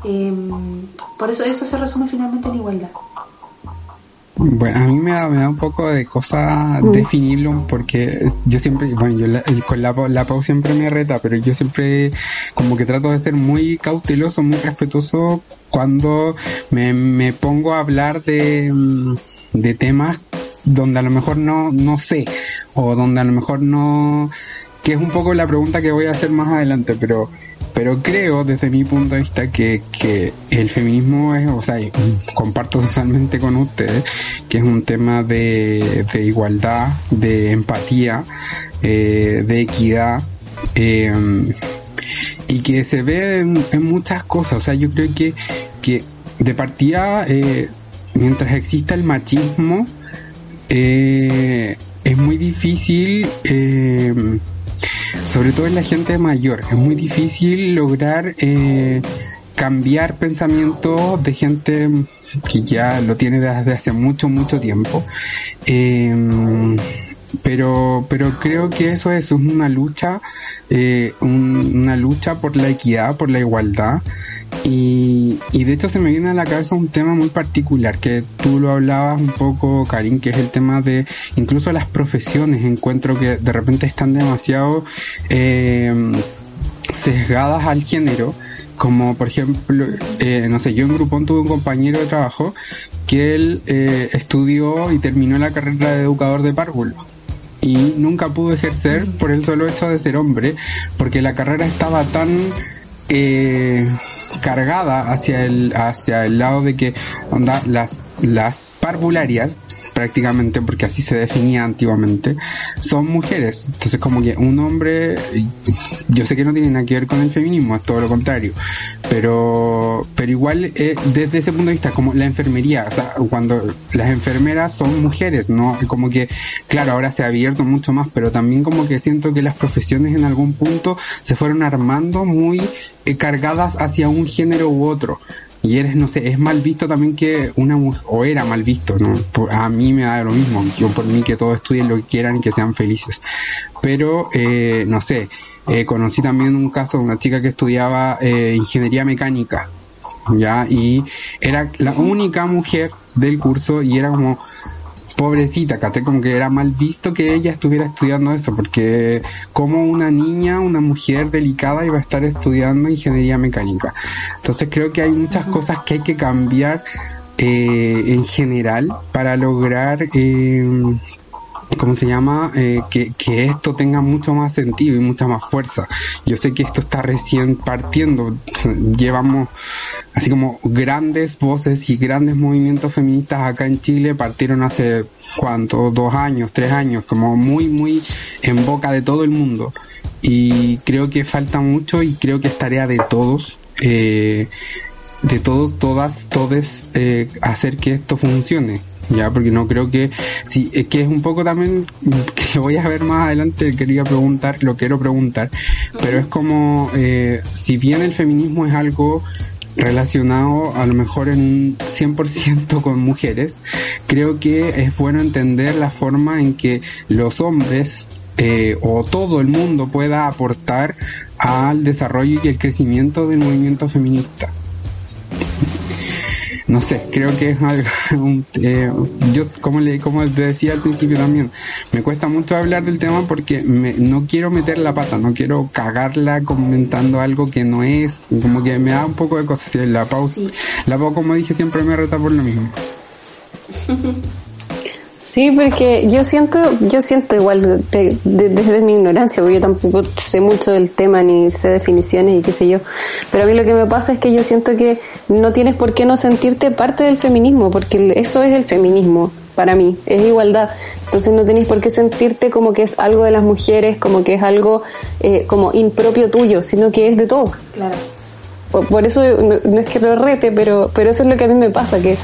Em, por eso eso se resume finalmente en igualdad. Bueno, a mí me da, me da un poco de cosa mm. definirlo porque yo siempre, bueno, yo con la, la Pau siempre me reta, pero yo siempre como que trato de ser muy cauteloso, muy respetuoso cuando me, me pongo a hablar de, mm, de temas donde a lo mejor no, no sé o donde a lo mejor no, que es un poco la pregunta que voy a hacer más adelante, pero pero creo desde mi punto de vista que, que el feminismo es, o sea, comparto totalmente con ustedes, que es un tema de, de igualdad, de empatía, eh, de equidad, eh, y que se ve en, muchas cosas, o sea, yo creo que, que de partida, eh, mientras exista el machismo, es muy difícil sobre todo en la gente mayor. Es muy difícil lograr eh, cambiar pensamientos de gente que ya lo tiene desde hace mucho, mucho tiempo. Eh, pero pero creo que eso es una lucha eh, una lucha por la equidad por la igualdad. Y, y de hecho se me viene a la cabeza un tema muy particular que tú lo hablabas un poco Karim que es el tema de incluso las profesiones. Encuentro que de repente están demasiado eh, sesgadas al género como por ejemplo, eh, no sé, yo en Grupón tuve un compañero de trabajo que él eh, estudió y terminó la carrera de educador de párvulos y nunca pudo ejercer por el solo hecho de ser hombre, porque la carrera estaba tan eh, cargada hacia el hacia el lado de que onda las las parvularias prácticamente, porque así se definía antiguamente, son mujeres. Entonces como que un hombre, yo sé que no tiene nada que ver con el feminismo, es todo lo contrario, pero, pero igual eh, desde ese punto de vista, como la enfermería, o sea, cuando las enfermeras son mujeres, ¿no? Como que, claro, ahora se ha abierto mucho más, pero también como que siento que las profesiones en algún punto se fueron armando muy eh, cargadas hacia un género u otro y eres, no sé, es mal visto también que una mujer, o era mal visto, ¿no? A mí me da lo mismo, yo por mí que todos estudien lo que quieran y que sean felices. Pero, eh, no sé, eh, conocí también un caso de una chica que estudiaba eh, ingeniería mecánica, ¿ya? Y era la única mujer del curso y era como, pobrecita, ¿cachai? Como que era mal visto que ella estuviera estudiando eso, porque como una niña, una mujer delicada iba a estar estudiando ingeniería mecánica. Entonces creo que hay muchas cosas que hay que cambiar eh, en general para lograr eh, ¿cómo se llama? Eh, que, que esto tenga mucho más sentido y mucha más fuerza. Yo sé que esto está recién partiendo. Llevamos así como grandes voces y grandes movimientos feministas acá en Chile partieron hace cuánto, dos años, tres años, como muy, muy en boca de todo el mundo. Y creo que falta mucho y creo que es tarea de todos. Eh, de todos, todas, todes, eh, hacer que esto funcione ya porque no creo que sí es que es un poco también que voy a ver más adelante quería preguntar lo quiero preguntar pero es como eh, si bien el feminismo es algo relacionado a lo mejor en un 100% con mujeres creo que es bueno entender la forma en que los hombres eh, o todo el mundo pueda aportar al desarrollo y el crecimiento del movimiento feminista no sé, creo que es algo, eh, yo como le como decía al principio también, me cuesta mucho hablar del tema porque me, no quiero meter la pata, no quiero cagarla comentando algo que no es, como que me da un poco de cosas, la pausa, la pausa como dije siempre me reta por lo mismo. Sí, porque yo siento, yo siento igual desde mi ignorancia, porque yo tampoco sé mucho del tema ni sé definiciones y qué sé yo, pero a mí lo que me pasa es que yo siento que no tienes por qué no sentirte parte del feminismo, porque eso es el feminismo para mí, es igualdad. Entonces no tenéis por qué sentirte como que es algo de las mujeres, como que es algo eh, como impropio tuyo, sino que es de todo. Claro. Por, eso no, es que lo rete, pero, pero eso es lo que a mí me pasa, que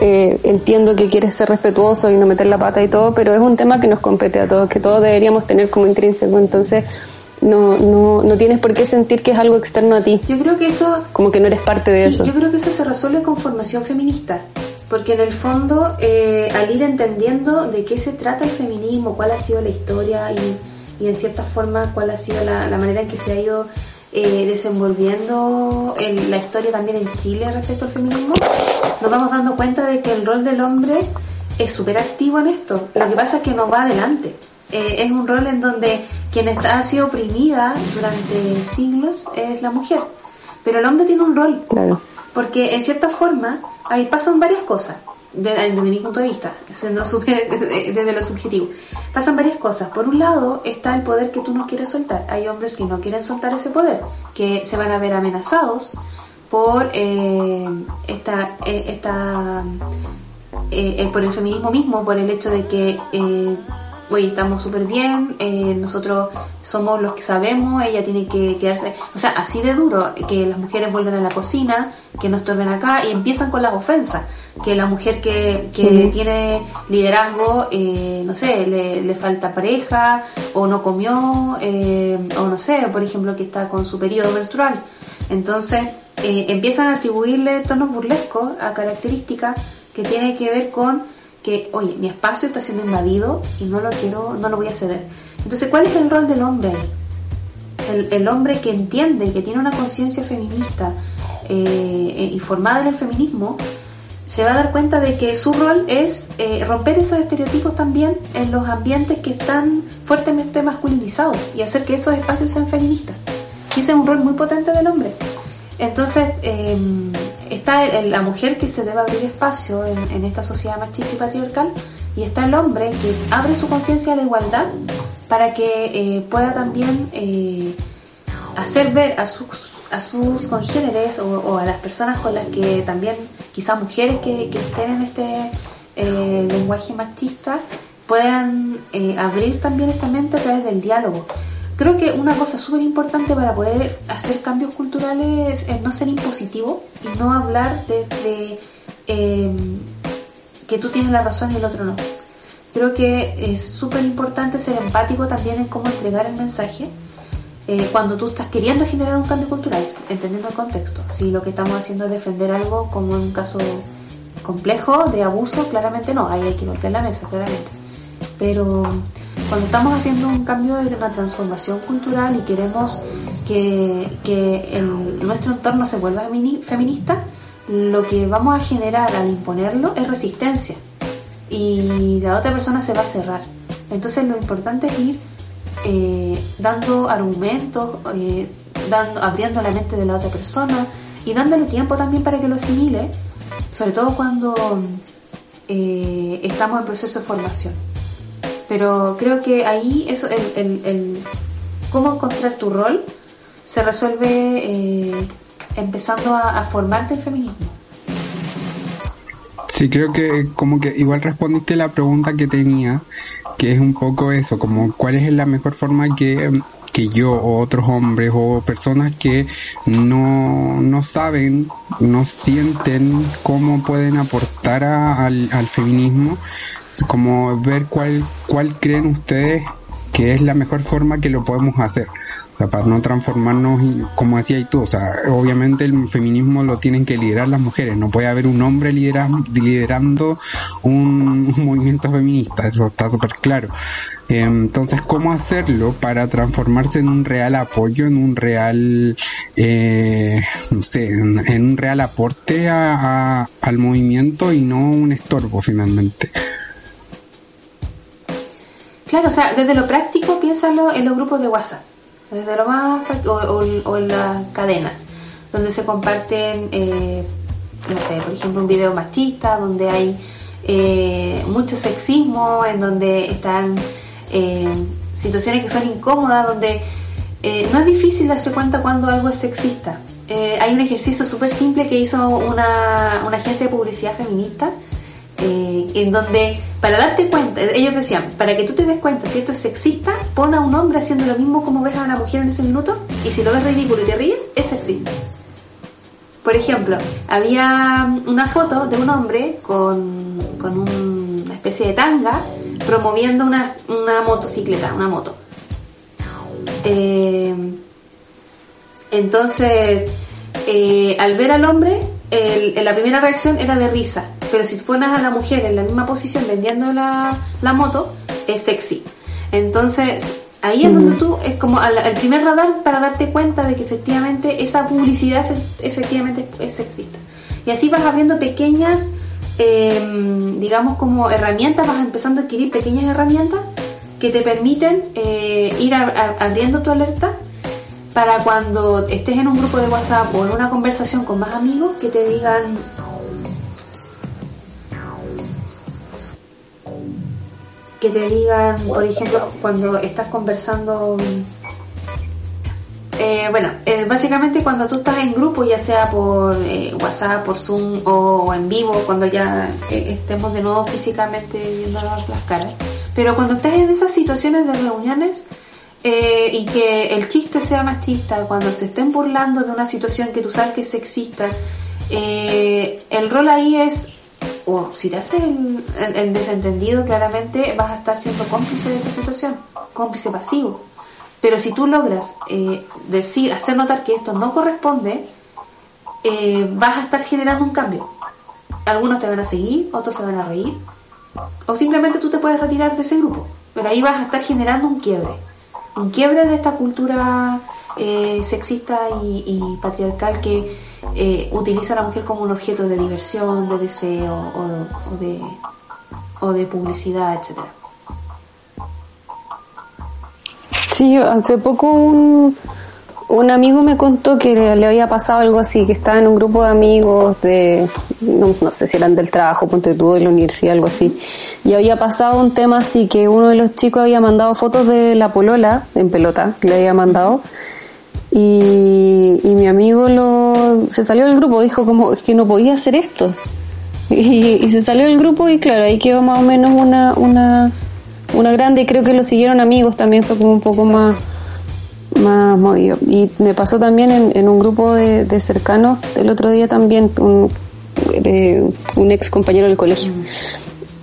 eh, entiendo que quieres ser respetuoso y no meter la pata y todo, pero es un tema que nos compete a todos, que todos deberíamos tener como intrínseco. Entonces, no, no, no tienes por qué sentir que es algo externo a ti. Yo creo que eso... Como que no eres parte de eso. Yo creo que eso se resuelve con formación feminista. Porque en el fondo, eh, al ir entendiendo de qué se trata el feminismo, cuál ha sido la historia y, y en cierta forma cuál ha sido la, la manera en que se ha ido eh, desenvolviendo en la historia también en Chile respecto al feminismo, nos vamos dando cuenta de que el rol del hombre es súper activo en esto. Lo que pasa es que no va adelante. Eh, es un rol en donde quien está, ha sido oprimida durante siglos es la mujer. Pero el hombre tiene un rol. Claro. Porque en cierta forma ahí pasan varias cosas desde, mi punto de vista, siendo desde lo subjetivo. Pasan varias cosas. Por un lado está el poder que tú no quieres soltar. Hay hombres que no quieren soltar ese poder, que se van a ver amenazados por eh, esta, eh, esta eh, por el feminismo mismo, por el hecho de que eh, oye, estamos súper bien, eh, nosotros somos los que sabemos, ella tiene que quedarse, o sea, así de duro, que las mujeres vuelven a la cocina, que no estorben acá y empiezan con las ofensas, que la mujer que, que tiene liderazgo, eh, no sé, le, le, falta pareja o no comió, eh, o no sé, por ejemplo, que está con su periodo menstrual. Entonces, eh, empiezan a atribuirle tonos burlescos a características que tienen que ver con oye, mi espacio está siendo invadido y no lo quiero, no lo voy a ceder. Entonces, ¿cuál es el rol del hombre? El, hombre que entiende, que tiene una conciencia feminista eh, y formada en el feminismo, se va a dar cuenta de que su rol es eh, romper esos estereotipos también en los ambientes que están fuertemente masculinizados y hacer que esos espacios sean feministas. Y ese es un rol muy potente del hombre. Entonces, em, está la mujer que se debe abrir espacio en, esta sociedad machista y patriarcal y está el hombre que abre su conciencia a la igualdad para que eh, pueda también eh, hacer ver a sus a sus congéneres o, a las personas con las que también, quizás mujeres que, estén en este eh, lenguaje machista, puedan eh, abrir también esta mente a través del diálogo. Creo que una cosa súper importante para poder hacer cambios culturales es no ser impositivo y no hablar desde em, que tú tienes la razón y el otro no. Creo que es súper importante ser empático también en cómo entregar el mensaje eh, cuando tú estás queriendo generar un cambio cultural, entendiendo el contexto. Si lo que estamos haciendo es defender algo como un caso complejo de abuso, claramente no, ahí hay que golpear la mesa, claramente. Pero cuando estamos haciendo un cambio de una transformación cultural y queremos que, que nuestro entorno se vuelva feminista, lo que vamos a generar al imponerlo es resistencia y la otra persona se va a cerrar. Entonces lo importante es ir eh, dando argumentos, eh, abriendo la mente de la otra persona y dándole tiempo también para que lo asimile, sobre todo cuando eh, estamos en proceso de formación. Pero creo que ahí eso, el, el, cómo encontrar tu rol se resuelve empezando a, a formarte en feminismo. Sí, creo que como que igual respondiste la pregunta que tenía, que es un poco eso, como cuál es la mejor forma que, que yo o otros hombres o personas que no, no saben, no sienten cómo pueden aportar al, al feminismo, como ver cuál, cuál creen ustedes que es la mejor forma que lo podemos hacer sea, para no transformarnos, como decía y tú, o sea, obviamente el feminismo lo tienen que liderar las mujeres, no puede haber un hombre liderando un, movimiento feminista, eso está súper claro. Entonces, ¿cómo hacerlo para transformarse en un real apoyo, en un real, eh, no sé, en, un real aporte a, al movimiento y no un estorbo finalmente? Claro, o sea, desde lo práctico piénsalo en los grupos de WhatsApp. Desde lo más o, en las cadenas donde se comparten eh, no sé por ejemplo un video machista donde hay eh, mucho sexismo en donde están eh, situaciones que son incómodas donde no es difícil darse cuenta cuando algo es sexista. Hay un ejercicio súper simple que hizo una, una agencia de publicidad feminista en donde para darte cuenta, ellos decían, para que tú te des cuenta si esto es sexista, pon a un hombre haciendo lo mismo como ves a una mujer en ese minuto y si lo ves ridículo y te ríes, es sexista. Por ejemplo, había una foto de un hombre con, con una especie de tanga promoviendo una, una motocicleta, una moto. Eh, entonces, eh, al ver al hombre, la primera reacción era de risa pero si pones a la mujer en la misma posición vendiendo la, la moto, es sexy. Entonces, ahí es donde mm. tú, es como el primer radar para darte cuenta de que efectivamente esa publicidad efectivamente es sexista. Y así vas abriendo pequeñas, em, digamos como herramientas, vas empezando a adquirir pequeñas herramientas que te permiten eh, ir abriendo tu alerta para cuando estés en un grupo de WhatsApp o en una conversación con más amigos que te digan, que te digan, por ejemplo, cuando estás conversando, eh, bueno, eh, básicamente cuando tú estás en grupo, ya sea por eh, WhatsApp, por Zoom o, en vivo, cuando ya estemos de nuevo físicamente viendo las caras, pero cuando estás en esas situaciones de reuniones, y que el chiste sea machista, cuando se estén burlando de una situación que tú sabes que es sexista, el rol ahí es o si te haces el, desentendido, claramente vas a estar siendo cómplice de esa situación, cómplice pasivo. Pero si tú logras eh, decir, hacer notar que esto no corresponde, eh, vas a estar generando un cambio. Algunos te van a seguir, otros se van a reír, o simplemente tú te puedes retirar de ese grupo, pero ahí vas a estar generando un quiebre, un quiebre de esta cultura eh, sexista y, patriarcal que eh, utiliza a la mujer como un objeto de diversión, de deseo o, de, o de publicidad, etcétera. Sí, hace poco un, un amigo me contó que le había pasado algo así, que estaba en un grupo de amigos de, no, sé si eran del trabajo, ponte tú de la universidad, algo así, y había pasado un tema así que uno de los chicos había mandado fotos de la polola en pelota, le había mandado, y, y mi amigo lo, se salió del grupo, dijo como, es que no podía hacer esto, y, y se salió del grupo y claro, ahí quedó más o menos una, una, una grande, y creo que lo siguieron amigos también, fue como un poco más más movido. Y me pasó también en, un grupo de, cercanos el otro día también, un, de, un ex compañero del colegio,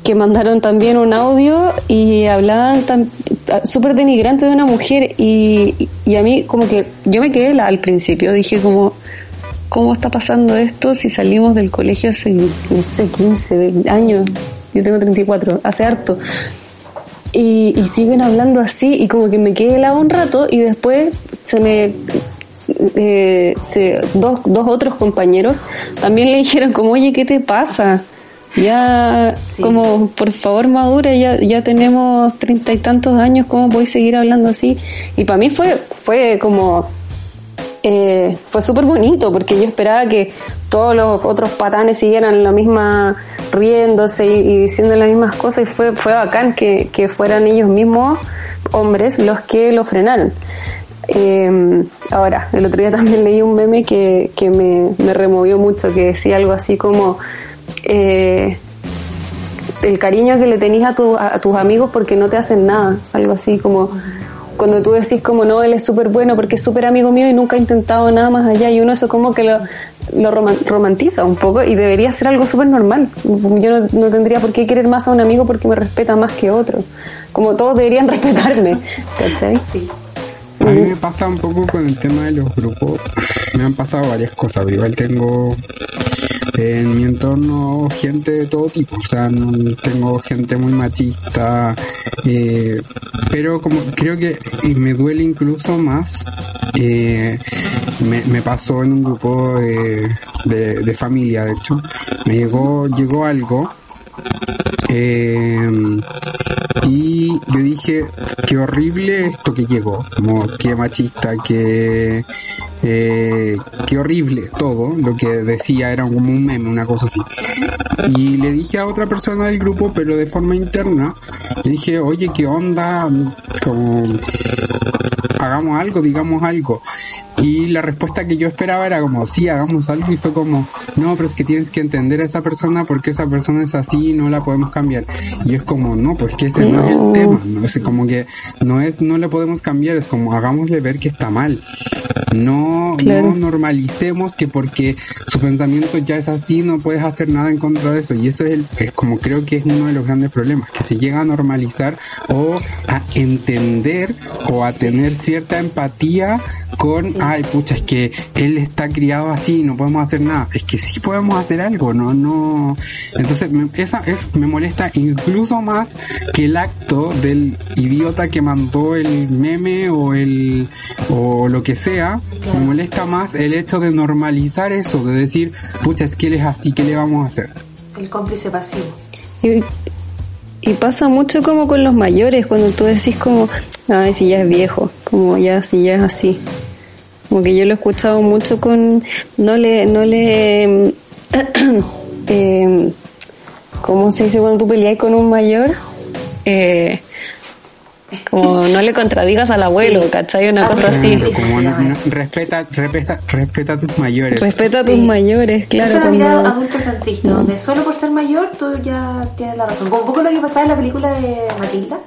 que mandaron también un audio y hablaban tan súper denigrante de una mujer y, y, a mí como que yo me quedé al principio, dije como, ¿cómo está pasando esto si salimos del colegio hace, no sé, 15 años? Yo tengo 34, hace harto y, y, siguen hablando así y como que me quedé helado un rato y después se me eh, se, dos, dos otros compañeros también le dijeron como oye qué te pasa ya como por favor madura ya ya tenemos treinta y tantos años cómo podéis seguir hablando así y para mí fue fue como eh, fue súper bonito porque yo esperaba que todos los otros patanes siguieran la misma riéndose y, diciendo las mismas cosas y fue, fue bacán que, que fueran ellos mismos hombres los que lo frenaron. Eh, ahora, el otro día también leí un meme que, que me, me removió mucho, que decía algo así como eh, el cariño que le tenés a, tu, a, tus amigos porque no te hacen nada, algo así como cuando tú decís como no, él es súper bueno porque es súper amigo mío y nunca ha intentado nada más allá y uno eso como que lo, lo romantiza un poco y debería ser algo súper normal. Yo no, tendría por qué querer más a un amigo porque me respeta más que otro. Como todos deberían respetarme, ¿cachai? Sí. A mí me pasa un poco con el tema de los grupos. Me han pasado varias cosas. Igual tengo en mi entorno gente de todo tipo, o sea, tengo gente muy machista, eh, pero como creo que me duele incluso más, eh, me, pasó en un grupo de, de, familia, de hecho, me llegó, llegó algo, eh, y yo dije, qué horrible esto que llegó, como qué machista, qué, eh, qué horrible todo, lo que decía era como un meme, una cosa así. Y le dije a otra persona del grupo, pero de forma interna, le dije, oye, qué onda, como hagamos algo, digamos algo. Y la respuesta que yo esperaba era como, sí, hagamos algo. Y fue como, no, pero es que tienes que entender a esa persona porque esa persona es así y no la podemos cambiar. Y es como, no, pues que ese no, es el tema. ¿no? Es como que no es, no le podemos cambiar, es como, hagámosle ver que está mal. No, no normalicemos que porque su pensamiento ya es así, no puedes hacer nada en contra de eso. Y eso es, el, es como creo que es uno de los grandes problemas, que se llega a normalizar o a entender o a tener cierta empatía con, ay, pucha, es que él está criado así, no podemos hacer nada. Es que sí podemos hacer algo, no, no. Entonces, me, esa es, me molesta incluso más que el acto del idiota que mandó el meme o el, o lo que sea. Me molesta más el hecho de normalizar eso, de decir, pucha, es que él es así, ¿qué le vamos a hacer? El cómplice pasivo. Y, y pasa mucho como con los mayores, cuando tú decís como, ay, si ya es viejo, como ya, si ya es así. Como que yo lo he escuchado mucho con, no le, no le, eh, ¿cómo se dice cuando tú peleas con un mayor? Eh, como no le contradigas al abuelo, ¿cachai? Una cosa así. respeta, respeta, respeta a tus mayores. Respeta a tus mayores, claro. Es una mirada adulto centrista, donde solo por ser mayor tú ya tienes la razón. Como un poco lo que pasaba en la película de Matilda.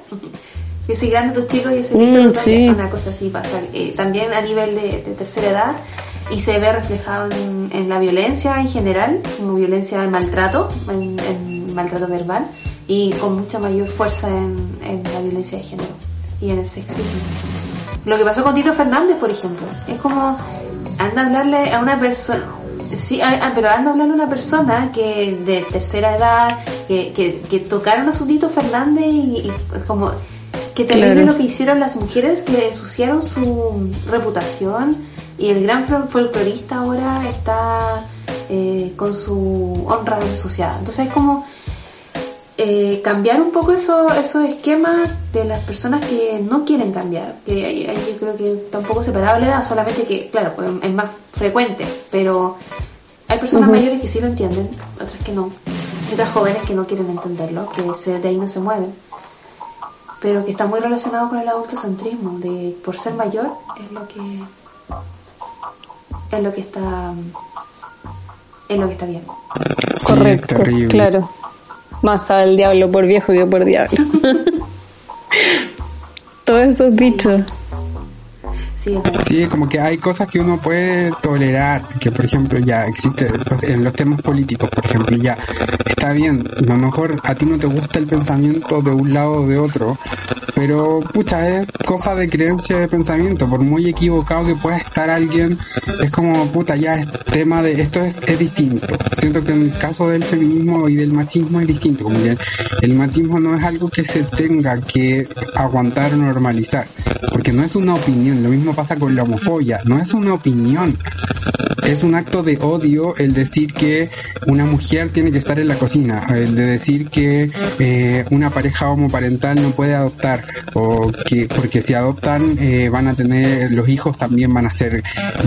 Yo soy grande, tus chicos y ese mm, sí. una cosa así pasa. Eh, también a nivel de, tercera edad y se ve reflejado en, la violencia en general, como violencia en maltrato, en, maltrato verbal y con mucha mayor fuerza en, la violencia de género y en el sexismo. Lo que pasó con Tito Fernández, por ejemplo, es como anda a hablarle a una persona Sí, pero ando hablando una persona que de tercera edad, que, que, que tocaron a su Tito Fernández y, y como que terrible Claro. lo que hicieron las mujeres que ensuciaron su reputación y el gran fol- folclorista ahora está eh, con su honra ensuciada. Entonces es como eh, cambiar un poco eso, esos esquemas de las personas que no quieren cambiar. Que ahí- ahí yo creo que tampoco separable edad, solamente que, claro, pues, es más frecuente, pero hay personas mayores que sí lo entienden, otras que no. Y otras jóvenes que no quieren entenderlo, que se, de ahí no se mueven. Pero que está muy relacionado con el adultocentrismo, de por ser mayor es lo que es lo que está es lo que está bien. Sí, Correcto, terrible. claro. Más el diablo por viejo que por diablo. Todos esos bichos. Sí, como que hay cosas que uno puede tolerar, que por ejemplo ya existe pues, en los temas políticos, por ejemplo, ya está bien, a lo mejor a ti no te gusta el pensamiento de un lado o de otro, pero pucha, es cosa de creencia de pensamiento, por muy equivocado que pueda estar alguien, es como puta, ya es tema de, esto es, es distinto. Siento que en el caso del feminismo y del machismo es distinto, como el machismo no es algo que se tenga que aguantar o normalizar, porque no es una opinión, lo mismo pasa con la homofobia, no es una opinión, es un acto de odio el decir que una mujer tiene que estar en la cocina, el de decir que eh, una pareja homoparental no puede adoptar, o que porque si adoptan eh, van a tener, los hijos también van a ser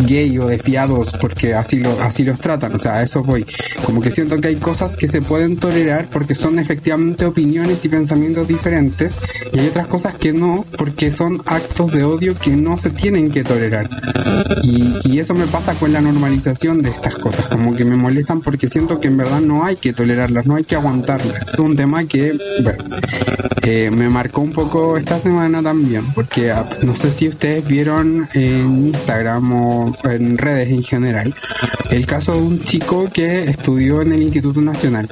gay o desviados porque así, lo, así los tratan, o sea, a eso voy. Como que siento que hay cosas que se pueden tolerar porque son efectivamente opiniones y pensamientos diferentes, y hay otras cosas que no, porque son actos de odio que no se tienen que tolerar. Y, y eso me pasa con la de estas cosas, como que me molestan porque siento que en verdad no hay que tolerarlas, no hay que aguantarlas. Es un tema que, me marcó un poco esta semana también, porque ah, no sé si ustedes vieron en Instagram o en redes en general el caso de un chico que estudió en el Instituto Nacional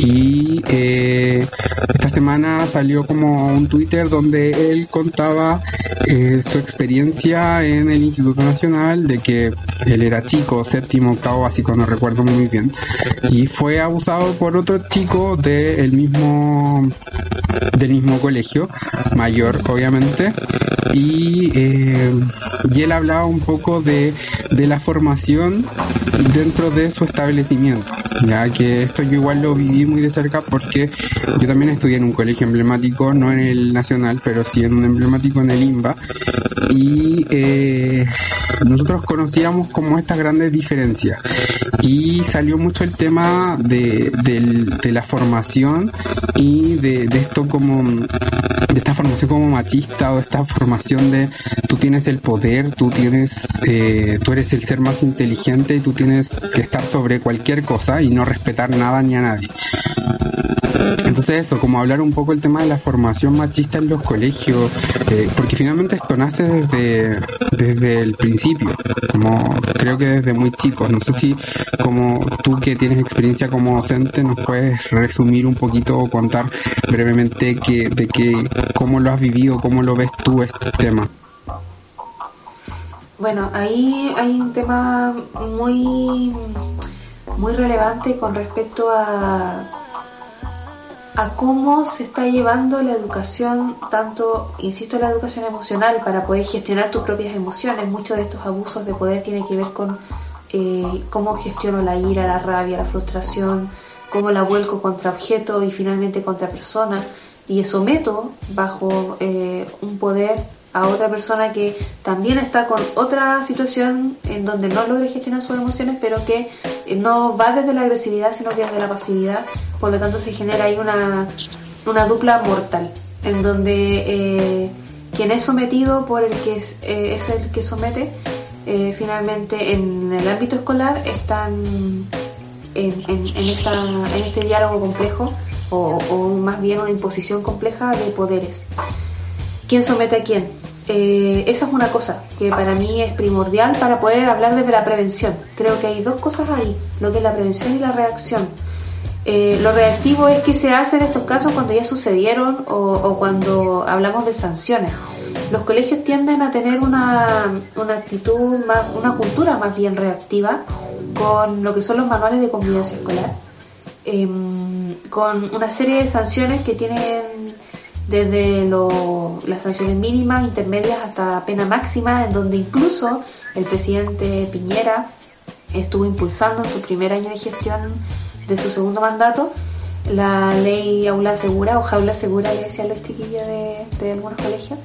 y eh, esta semana salió como un Twitter donde él contaba eh, su experiencia en el Instituto Nacional, de que él era chico, séptimo, octavo básico, no recuerdo muy bien, y fue abusado por otro chico del mismo del mismo colegio, mayor obviamente, y, eh, y él hablaba un poco de, de la formación dentro de su establecimiento, ya que esto yo igual lo viví muy de cerca porque yo también estudié en un colegio emblemático, no en el nacional, pero sí en un emblemático en el IMBA, y eh, nosotros conocíamos como estas grandes diferencias. Y salió mucho el tema de, del- de la formación y de, de esto como de esta formación como machista o esta formación de tú tienes el poder, tú tienes, eh, tú eres el ser más inteligente y tú tienes que estar sobre cualquier cosa y no respetar nada ni a nadie. Entonces eso, como hablar un poco el tema de la formación machista en los colegios, eh, porque finalmente esto nace desde, desde el principio, como creo que desde muy chicos. No sé si como tú que tienes experiencia como docente nos puedes resumir un poquito o contar brevemente que, de que cómo lo has vivido, cómo lo ves tú este tema. Bueno, ahí hay un tema muy, muy relevante con respecto a, a cómo se está llevando la educación, tanto, insisto, la educación emocional para poder gestionar tus propias emociones. Muchos de estos abusos de poder tienen que ver con eh, cómo gestiono la ira, la rabia, la frustración, cómo la vuelco contra objetos y finalmente contra personas y someto bajo eh, un poder a otra persona que también está con otra situación en donde no logra gestionar sus emociones, pero que eh, no va desde la agresividad, sino que desde la pasividad. Por lo tanto, se genera ahí una, una dupla mortal, en donde eh, quien es sometido por el que es, el que somete, finalmente en el ámbito escolar están en, en este diálogo complejo o, más bien una imposición compleja de poderes. ¿Quién somete a quién? Eh, esa es una cosa que para mí es primordial para poder hablar desde la prevención. Creo que hay dos cosas ahí, lo que es la prevención y la reacción. Eh, lo reactivo es que se hace en estos casos cuando ya sucedieron o, o cuando hablamos de sanciones. Los colegios tienden a tener una, una actitud, más, una cultura más bien reactiva con lo que son los manuales de convivencia escolar, em, con una serie de sanciones que tienen desde las sanciones mínimas, intermedias hasta pena máxima, en donde incluso el presidente Piñera estuvo impulsando en su primer año de gestión de su segundo mandato la ley aula segura o jaula segura, le decían los chiquillos de, de algunos colegios,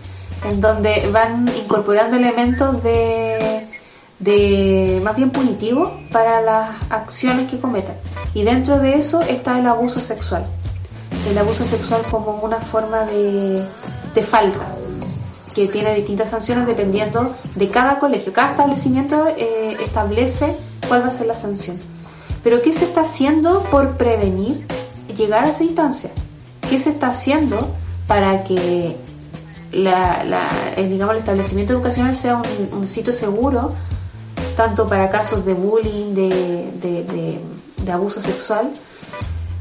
en donde van incorporando elementos de, de más bien punitivo para las acciones que cometan. Y dentro de eso está el abuso sexual. El abuso sexual como una forma de, de falta que tiene distintas sanciones dependiendo de cada colegio. Cada establecimiento eh, establece cuál va a ser la sanción. Pero ¿qué se está haciendo por prevenir llegar a esa instancia? ¿Qué se está haciendo para que la, el, digamos, el establecimiento educacional sea un, sitio seguro, tanto para casos de bullying, de, de, abuso sexual,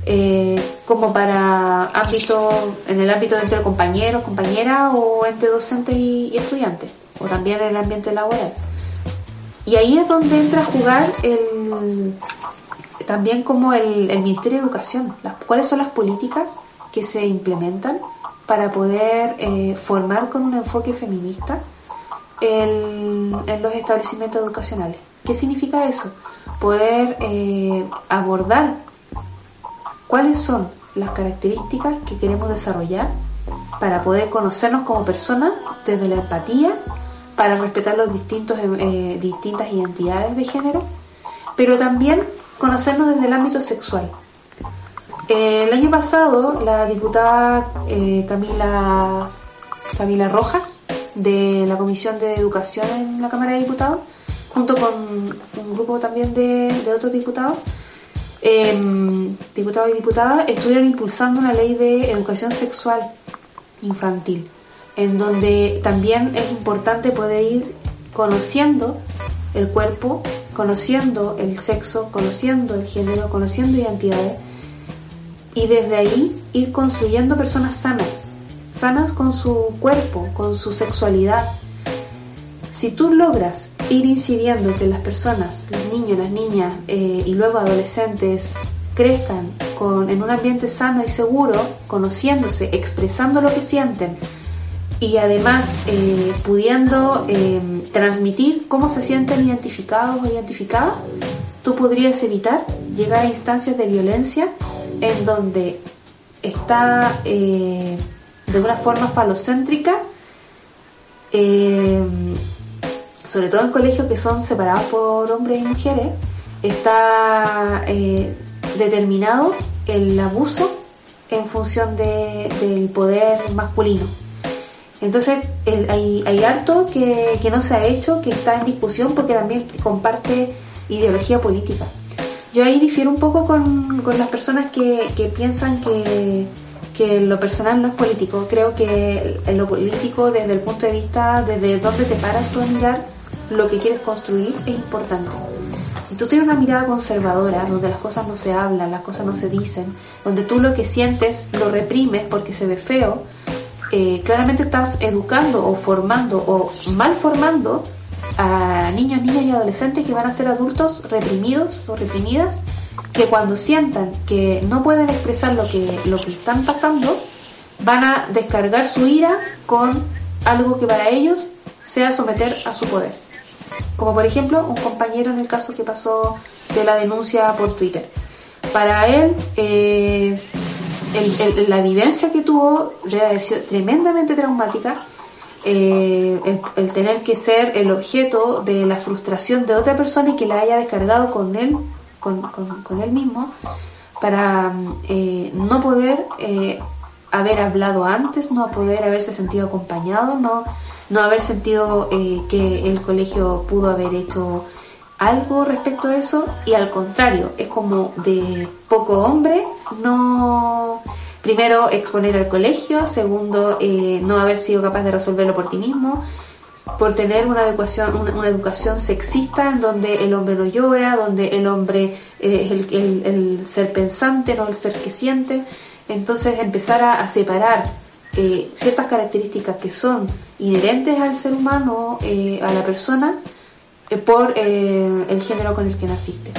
eh, como para ámbito, en el ámbito entre compañeros, compañeras o entre docentes y, y estudiantes, o también en el ambiente laboral. Y ahí es donde entra a jugar el, también como el, Ministerio de Educación, las, cuáles son las políticas que se implementan para poder eh, formar con un enfoque feminista en los establecimientos educacionales. ¿Qué significa eso? Poder eh, abordar cuáles son las características que queremos desarrollar para poder conocernos como personas desde la empatía, para respetar los distintos eh, distintas identidades de género, pero también conocernos desde el ámbito sexual. el año pasado, la diputada eh, Camila, Camila Rojas, de la Comisión de Educación en la Cámara de Diputados, junto con un grupo también de, otros diputados, em, diputados y diputadas, estuvieron impulsando una ley de educación sexual infantil, en donde también es importante poder ir conociendo el cuerpo conociendo el sexo, conociendo el género, conociendo identidades y desde ahí ir construyendo personas sanas, sanas con su cuerpo, con su sexualidad. Si tú logras ir incidiendo que las personas, los niños, las niñas eh, y luego adolescentes crezcan con, en un ambiente sano y seguro, conociéndose, expresando lo que sienten, y además eh, pudiendo eh, transmitir cómo se sienten identificados o identificadas, tú podrías evitar llegar a instancias de violencia en donde está eh, de una forma falocéntrica, sobre todo en colegios que son separados por hombres y mujeres, está determinado el abuso en función del poder masculino. Entonces hay, hay, harto que, no se ha hecho, que está en discusión porque también comparte ideología política. Yo ahí difiero un poco con, las personas que, piensan que, que, lo personal no es político. Creo que lo político, desde el punto de vista, desde dónde te paras tú a mirar lo que quieres construir, es importante. Si tú tienes una mirada conservadora, donde las cosas no se hablan, las cosas no se dicen, donde tú lo que sientes lo reprimes porque se ve feo, eh, claramente estás educando o formando o mal formando a niños, niñas y adolescentes que van a ser adultos reprimidos o reprimidas, que cuando sientan que no pueden expresar lo que, lo que están pasando, van a descargar su ira con algo que para ellos sea someter a su poder. Como por ejemplo un compañero en el caso que pasó de la denuncia por Twitter. Para él, eh, la vivencia que tuvo debe haber sido tremendamente traumática. Eh, el, tener que ser el objeto de la frustración de otra persona y que la haya descargado con él, con, con, él mismo, para eh, no poder eh, haber hablado antes, no poder haberse sentido acompañado, no, no haber sentido que el colegio pudo haber hecho algo respecto a eso. Y al contrario, es como de poco hombre no primero exponer al colegio, segundo eh, no haber sido capaz de resolverlo por ti mismo, por tener una educación, una, educación sexista en donde el hombre no llora, donde el hombre eh, es el, ser pensante, no el ser que siente. Entonces empezar a, separar eh, ciertas características que son inherentes al ser humano, a la persona, eh, por eh, el género con el que naciste.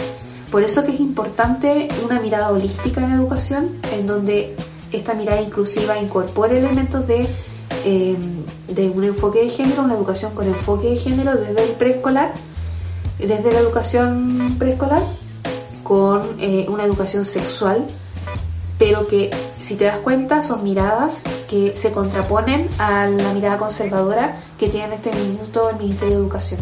Por eso que es importante una mirada holística en la educación, en donde esta mirada inclusiva incorpore elementos de, de un enfoque de género, una educación con enfoque de género desde el preescolar, desde la educación preescolar, con una educación sexual, pero que si te das cuenta son miradas que se contraponen a la mirada conservadora que tiene en este minuto el Ministerio de Educación.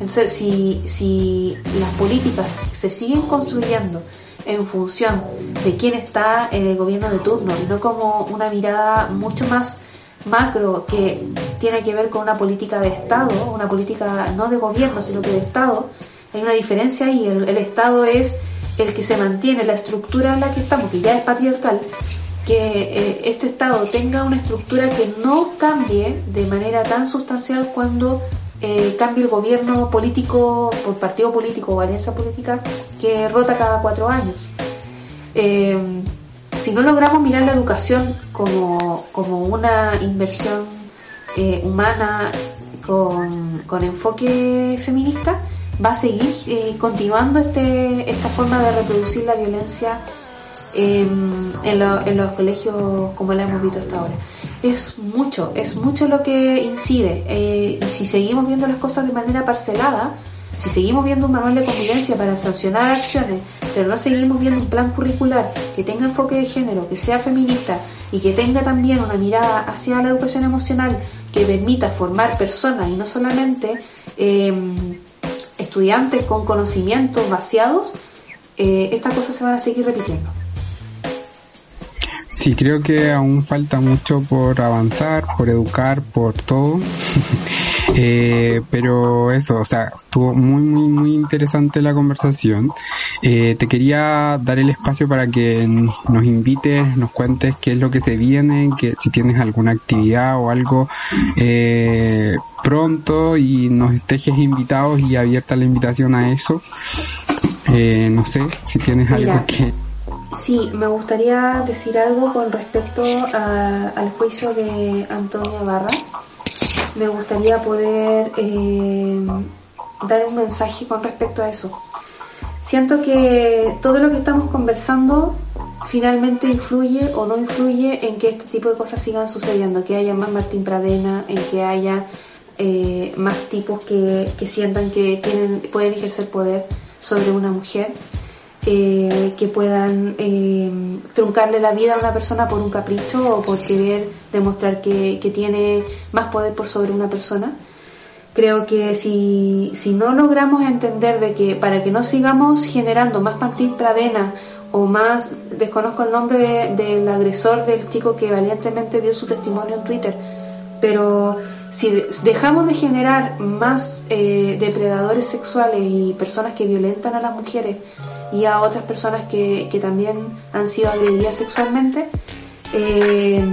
Entonces, si, si las políticas se siguen construyendo en función de quién está en el gobierno de turno y no como una mirada mucho más macro que tiene que ver con una política de Estado, una política no de gobierno, sino que de Estado, hay una diferencia y el, Estado es el que se mantiene, la estructura en la que estamos, que ya es patriarcal, que eh, este Estado tenga una estructura que no cambie de manera tan sustancial cuando eh, cambie el gobierno político por partido político o alianza política que rota cada cuatro años. Eh, si no logramos mirar la educación como, como una inversión humana con, con, enfoque feminista, va a seguir continuando este, esta forma de reproducir la violencia en, en, los colegios como la hemos visto hasta ahora. Es mucho, es mucho lo que incide. Eh, si seguimos viendo las cosas de manera parcelada, si seguimos viendo un manual de convivencia para sancionar acciones, pero no seguimos viendo un plan curricular que tenga enfoque de género, que sea feminista y que tenga también una mirada hacia la educación emocional que permita formar personas y no solamente em, estudiantes con conocimientos vaciados, eh, estas cosas se van a seguir repitiendo. Sí, creo que aún falta mucho por avanzar, por educar, por todo. eh, pero eso, o sea, estuvo muy, muy, muy interesante la conversación. Eh, te quería dar el espacio para que nos invites, nos cuentes qué es lo que se viene, que si tienes alguna actividad o algo eh, pronto y nos dejes invitados y abierta la invitación a eso. Eh, no sé si tienes algo que Sí, me gustaría decir algo con respecto al juicio de Antonia Barra. Me gustaría poder eh, dar un mensaje con respecto a eso. Siento que todo lo que estamos conversando finalmente influye o no influye en que este tipo de cosas sigan sucediendo, que haya más Martín Pradena, en que haya eh, más tipos que, sientan que tienen, pueden ejercer poder sobre una mujer eh, que puedan eh, truncarle la vida a una persona por un capricho o por querer demostrar que, tiene más poder por sobre una persona. Creo que si, si no logramos entender de que para que no sigamos generando más Martín Pradena o más, desconozco el nombre del agresor del chico que valientemente dio su testimonio en Twitter, pero si dejamos de generar más eh, depredadores sexuales y personas que violentan a las mujeres y a otras personas que, que también han sido agredidas sexualmente, eh,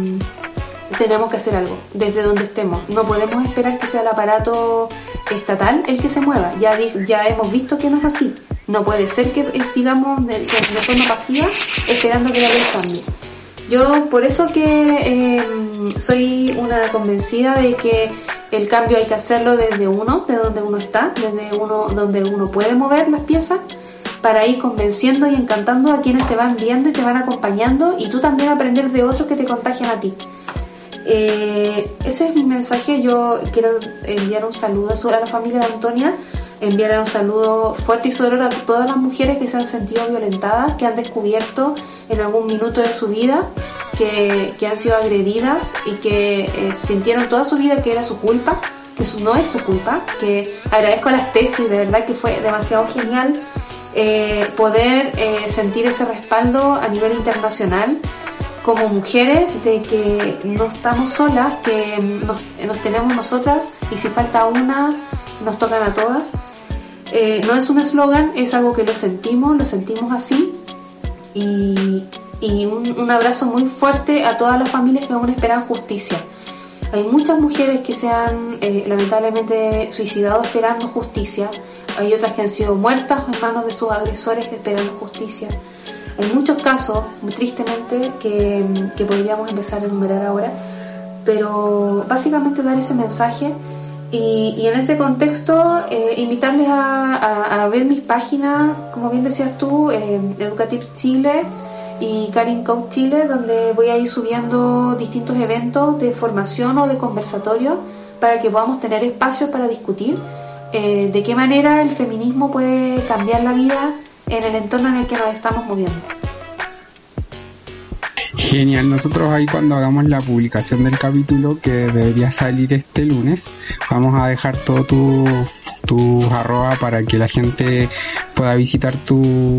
tenemos que hacer algo desde donde estemos. No podemos esperar que sea el aparato estatal el que se mueva. Ya, ya hemos visto que no es así. No puede ser que sigamos de, de forma pasiva esperando que la ley cambie. Yo por eso que eh, soy una convencida de que el cambio hay que hacerlo desde uno, de donde uno está, desde uno donde uno puede mover las piezas para ir convenciendo y encantando a quienes te van viendo y te van acompañando y tú también aprender de otros que te contagian a ti. Eh, ese es mi mensaje. Yo quiero enviar un saludo a la familia de Antonia, enviar un saludo fuerte y sonoro a todas las mujeres que se han sentido violentadas, que han descubierto en algún minuto de su vida que, han sido agredidas y que eh, sintieron toda su vida que era su culpa, que no es su culpa, que agradezco las tesis, de verdad que fue demasiado genial eh, poder eh, sentir ese respaldo a nivel internacional como mujeres de que no estamos solas, que nos, tenemos nosotras y si falta una, nos tocan a todas. Eh, no es un eslogan, es algo que lo sentimos, lo sentimos así y, un, un, abrazo muy fuerte a todas las familias que aún esperan justicia. Hay muchas mujeres que se han lamentablemente suicidado esperando justicia hay otras que han sido muertas en manos de sus agresores esperando justicia. Hay muchos casos, tristemente, que, que podríamos empezar a enumerar ahora, pero básicamente dar ese mensaje Y, en ese contexto, eh, invitarles a, ver mis páginas, como bien decías tú, eh, Educative Chile y Karin Coach Chile, donde voy a ir subiendo distintos eventos de formación o de conversatorio para que podamos tener espacios para discutir eh, de qué manera el feminismo puede cambiar la vida en el entorno en el que nos estamos moviendo. Genial, nosotros ahí cuando hagamos la publicación del capítulo que debería salir este lunes, vamos a dejar todo tu, tu arroba para que la gente pueda visitar tu,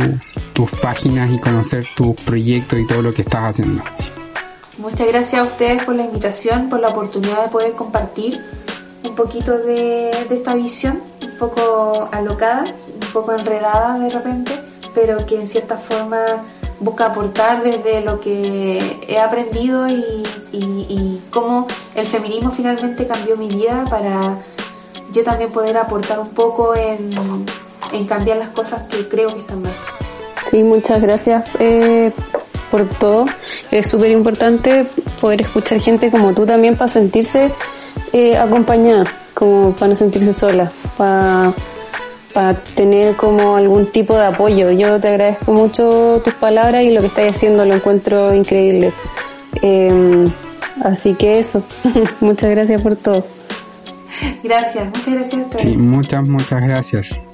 tus páginas y conocer tus proyectos y todo lo que estás haciendo. Muchas gracias a ustedes por la invitación, por la oportunidad de poder compartir un poquito de, de esta visión, un poco alocada, un poco enredada de repente, pero que en cierta forma busca aportar desde lo que he aprendido y, y, cómo el feminismo finalmente cambió mi vida para yo también poder aportar un poco en, en cambiar las cosas que creo que están mal. Sí, muchas gracias eh, por todo. Es súper importante poder escuchar gente como tú también para sentirse eh, acompañada, como para no sentirse sola, para para tener como algún tipo de apoyo. Yo te agradezco mucho tus palabras y lo que estás haciendo lo encuentro increíble. Em, así que eso, muchas gracias por todo. Gracias, muchas gracias. Sí, muchas, muchas gracias.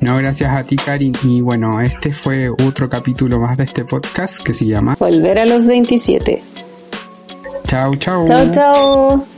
No, gracias a ti, Karin. Y bueno, este fue otro capítulo más de este podcast que se llama Volver a los 27. Chao, chao. Chao, chao.